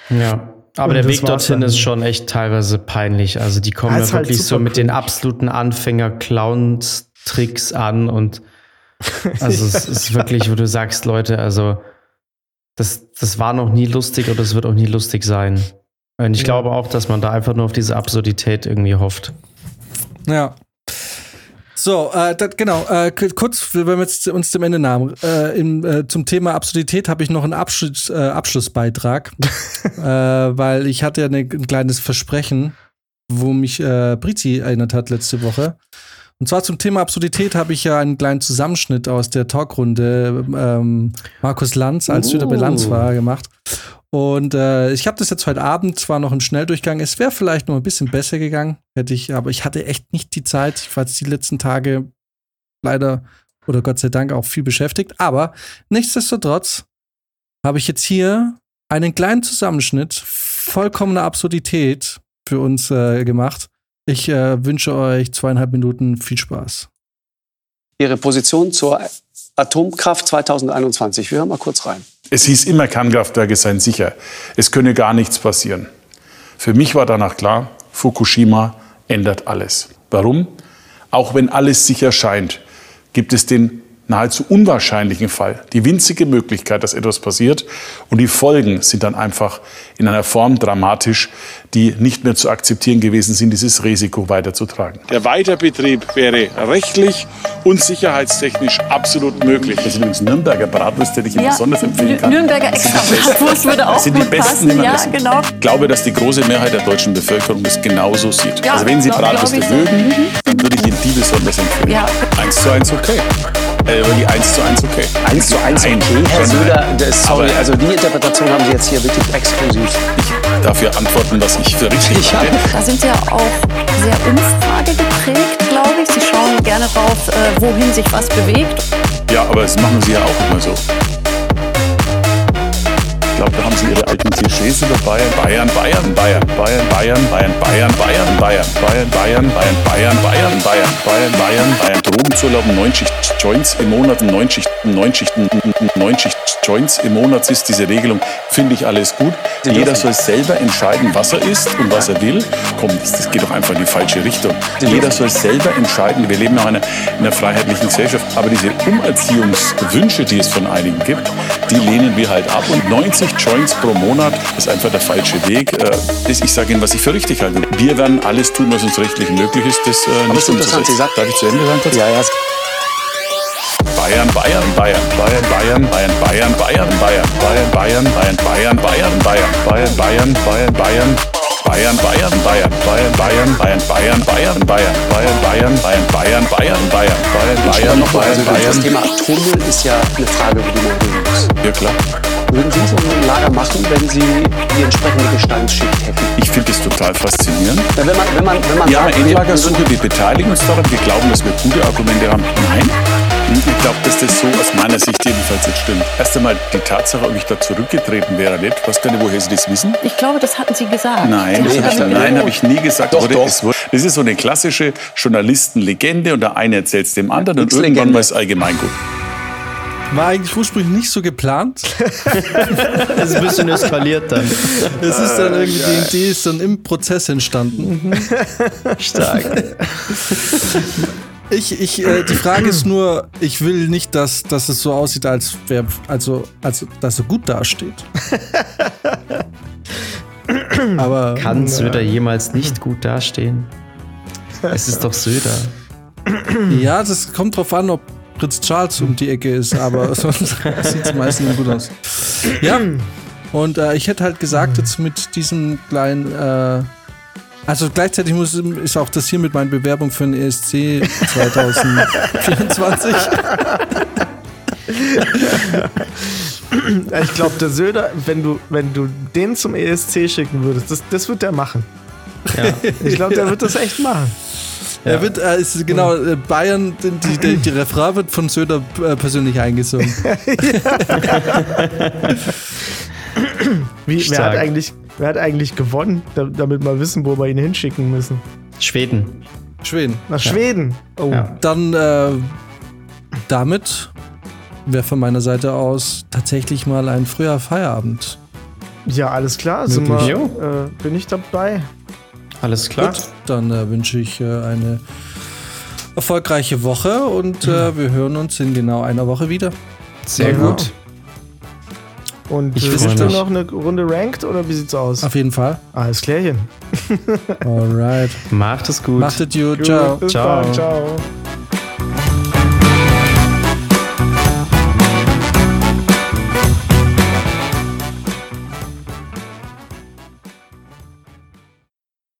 Speaker 2: Ja. Aber der Weg dorthin ist schon echt teilweise peinlich. Also die kommen ja, ja wirklich halt so mit den absoluten Anfänger-Clowns Tricks an und (laughs) also es ist wirklich, wo du sagst, Leute, also das, das war noch nie lustig und das wird auch nie lustig sein. Und ich ja. glaube auch, dass man da einfach nur auf diese Absurdität irgendwie hofft.
Speaker 1: Ja. So, äh, das, genau, äh, kurz, wenn wir jetzt uns zum Ende nahmen. Äh, im, äh, zum Thema Absurdität habe ich noch einen Abschluss, äh, Abschlussbeitrag, (laughs) äh, weil ich hatte ja eine, ein kleines Versprechen, wo mich äh, Brizi erinnert hat letzte Woche. Und zwar zum Thema Absurdität habe ich ja einen kleinen Zusammenschnitt aus der Talkrunde ähm, Markus Lanz, als uh. bei Lanz war, gemacht. Und äh, ich habe das jetzt heute Abend zwar noch im Schnelldurchgang. Es wäre vielleicht noch ein bisschen besser gegangen, hätte ich, aber ich hatte echt nicht die Zeit. Ich war die letzten Tage leider oder Gott sei Dank auch viel beschäftigt. Aber nichtsdestotrotz habe ich jetzt hier einen kleinen Zusammenschnitt vollkommener Absurdität für uns äh, gemacht. Ich äh, wünsche euch zweieinhalb Minuten viel Spaß.
Speaker 4: Ihre Position zur Atomkraft 2021. Wir hören mal kurz rein.
Speaker 5: Es hieß immer, Kernkraftwerke seien sicher. Es könne gar nichts passieren. Für mich war danach klar, Fukushima ändert alles. Warum? Auch wenn alles sicher scheint, gibt es den nahezu unwahrscheinlichen Fall, die winzige Möglichkeit, dass etwas passiert. Und die Folgen sind dann einfach in einer Form dramatisch, die nicht mehr zu akzeptieren gewesen sind, dieses Risiko weiterzutragen. Der Weiterbetrieb wäre rechtlich und sicherheitstechnisch absolut möglich. Das sind übrigens Nürnberger Bratwurst, die ich ja, besonders empfehlen kann.
Speaker 6: Nürnberger extra Bratwurst würde auch das sind die besten, passen.
Speaker 5: Ja, genau. Ich glaube, dass die große Mehrheit der deutschen Bevölkerung das genauso sieht. Ja, also wenn Sie Bratwürste so. mögen, mhm. dann würde ich Ihnen die besonders empfehlen. Ja. Eins zu eins okay. Äh, die 1 zu 1 okay.
Speaker 4: 1 zu 1 okay. Herr Söder, sorry, also die Interpretation haben Sie jetzt hier wirklich exklusiv.
Speaker 5: Ich darf hier antworten, was ich für richtig halte.
Speaker 6: Da sind Sie ja auch sehr umfragegeprägt, glaube ich. Sie schauen gerne drauf, äh, wohin sich was bewegt.
Speaker 5: Ja, aber das machen Sie ja auch immer so glaube, da haben sie ihre alten Klischees über Bayern. Bayern, Bayern, Bayern, Bayern, Bayern, Bayern, Bayern, Bayern, Bayern, Bayern, Bayern, Bayern, Bayern, Bayern, Bayern, Bayern, Bayern, Bayern, Drogen zu erlauben, neun Schicht Joints im Monat, neun Schichten, neun Schichten, neun Schicht Joints im Monat ist diese Regelung, finde ich alles gut. Jeder soll selber entscheiden, was er ist und was er will. Komm, das geht doch einfach in die falsche Richtung. Jeder soll selber entscheiden. Wir leben in einer, in einer freiheitlichen Gesellschaft. Aber diese Umerziehungswünsche, die es von einigen gibt, die lehnen wir halt ab. Und 90 Joints pro Monat ist einfach der falsche Weg. Äh, ich sage Ihnen, was ich für richtig halte. Wir werden alles tun, was uns rechtlich möglich ist, das
Speaker 4: äh, nicht interessant. Sie sagt,
Speaker 5: Darf ich zu Ende sagen?
Speaker 4: Ja, ja.
Speaker 5: Bayern, Bayern, Bayern, Bayern, Bayern, Bayern, Bayern, Bayern, Bayern, Bayern, Bayern, Bayern, Bayern, Bayern, Bayern, Bayern, Bayern, Bayern, Bayern. Bayern, Bayern, Bayern, Bayern, Bayern, Bayern, Bayern, Bayern, Bayern, Bayern, Bayern, Bayern, Bayern, Bayern, Bayern, Bayern, Bayern, noch Bayern, Bayern.
Speaker 4: Das Thema Atommüll ist ja eine Frage, über die man reden muss.
Speaker 5: Ja, klar.
Speaker 4: Würden Sie so ein Lager machen, wenn Sie die entsprechende Gesteinsschicht hätten?
Speaker 5: Ich finde das total faszinierend.
Speaker 4: Ja, wenn man, wenn man, wenn man
Speaker 5: ja, sagt, Endlagersuche, wir beteiligen uns daran, wir glauben, dass wir gute Argumente haben. Nein, ich glaube, dass das so aus meiner Sicht jedenfalls jetzt stimmt. Erst einmal die Tatsache, ob ich da zurückgetreten wäre nicht. Ich weiß gar nicht, woher Sie das wissen.
Speaker 6: Ich glaube, das hatten Sie gesagt.
Speaker 5: Nein, nee, hab nein, habe ich nie gesagt. Doch, doch. Das ist so eine klassische Journalistenlegende und der eine erzählt es dem anderen und irgendwann Legende. mal ist allgemeingut.
Speaker 1: War eigentlich ursprünglich nicht so geplant. (laughs)
Speaker 2: das ist ein bisschen eskaliert dann.
Speaker 1: Es ist dann irgendwie, die Idee ist dann im Prozess entstanden. Mhm.
Speaker 2: Stark.
Speaker 1: Ich, ich, äh, die Frage ist nur, ich will nicht, dass, dass es so aussieht, als wäre, also, als dass er gut dasteht. (laughs)
Speaker 2: Aber kann Söder jemals nicht gut dastehen? Es ist doch Söder.
Speaker 1: Ja, das kommt drauf an, ob Prinz Charles um die Ecke ist, aber (laughs) sonst sieht es meistens gut aus. Ja, und äh, ich hätte halt gesagt, jetzt mit diesem kleinen, äh, also gleichzeitig muss, ist auch das hier mit meiner Bewerbung für den ESC 2024. (laughs)
Speaker 3: ich glaube, der Söder, wenn du, wenn du den zum ESC schicken würdest, das, das wird der machen. Ja. Ich glaube, der wird das echt machen.
Speaker 1: Ja. Er wird, äh, ist genau, äh, Bayern, die, die, die Refrain wird von Söder äh, persönlich eingesungen. (laughs)
Speaker 3: Wie, wer, hat eigentlich, wer hat eigentlich gewonnen, damit wir wissen, wo wir ihn hinschicken müssen?
Speaker 2: Schweden.
Speaker 1: Schweden.
Speaker 3: Nach Schweden.
Speaker 1: Oh. Ja. Dann äh, damit wäre von meiner Seite aus tatsächlich mal ein früher Feierabend.
Speaker 3: Ja, alles klar. Sind wir, äh, bin ich dabei.
Speaker 2: Alles klar. Gut,
Speaker 1: dann äh, wünsche ich äh, eine erfolgreiche Woche und äh, wir hören uns in genau einer Woche wieder.
Speaker 2: Sehr
Speaker 3: Genau.
Speaker 2: gut.
Speaker 3: Und
Speaker 2: Ich
Speaker 3: äh, du
Speaker 2: mich.
Speaker 3: noch eine Runde ranked oder wie sieht's aus?
Speaker 1: Auf jeden Fall.
Speaker 3: Alles klärchen.
Speaker 1: Alright.
Speaker 2: Macht es gut.
Speaker 1: Macht es gut. Ciao.
Speaker 2: Ciao.
Speaker 3: dann. Ciao.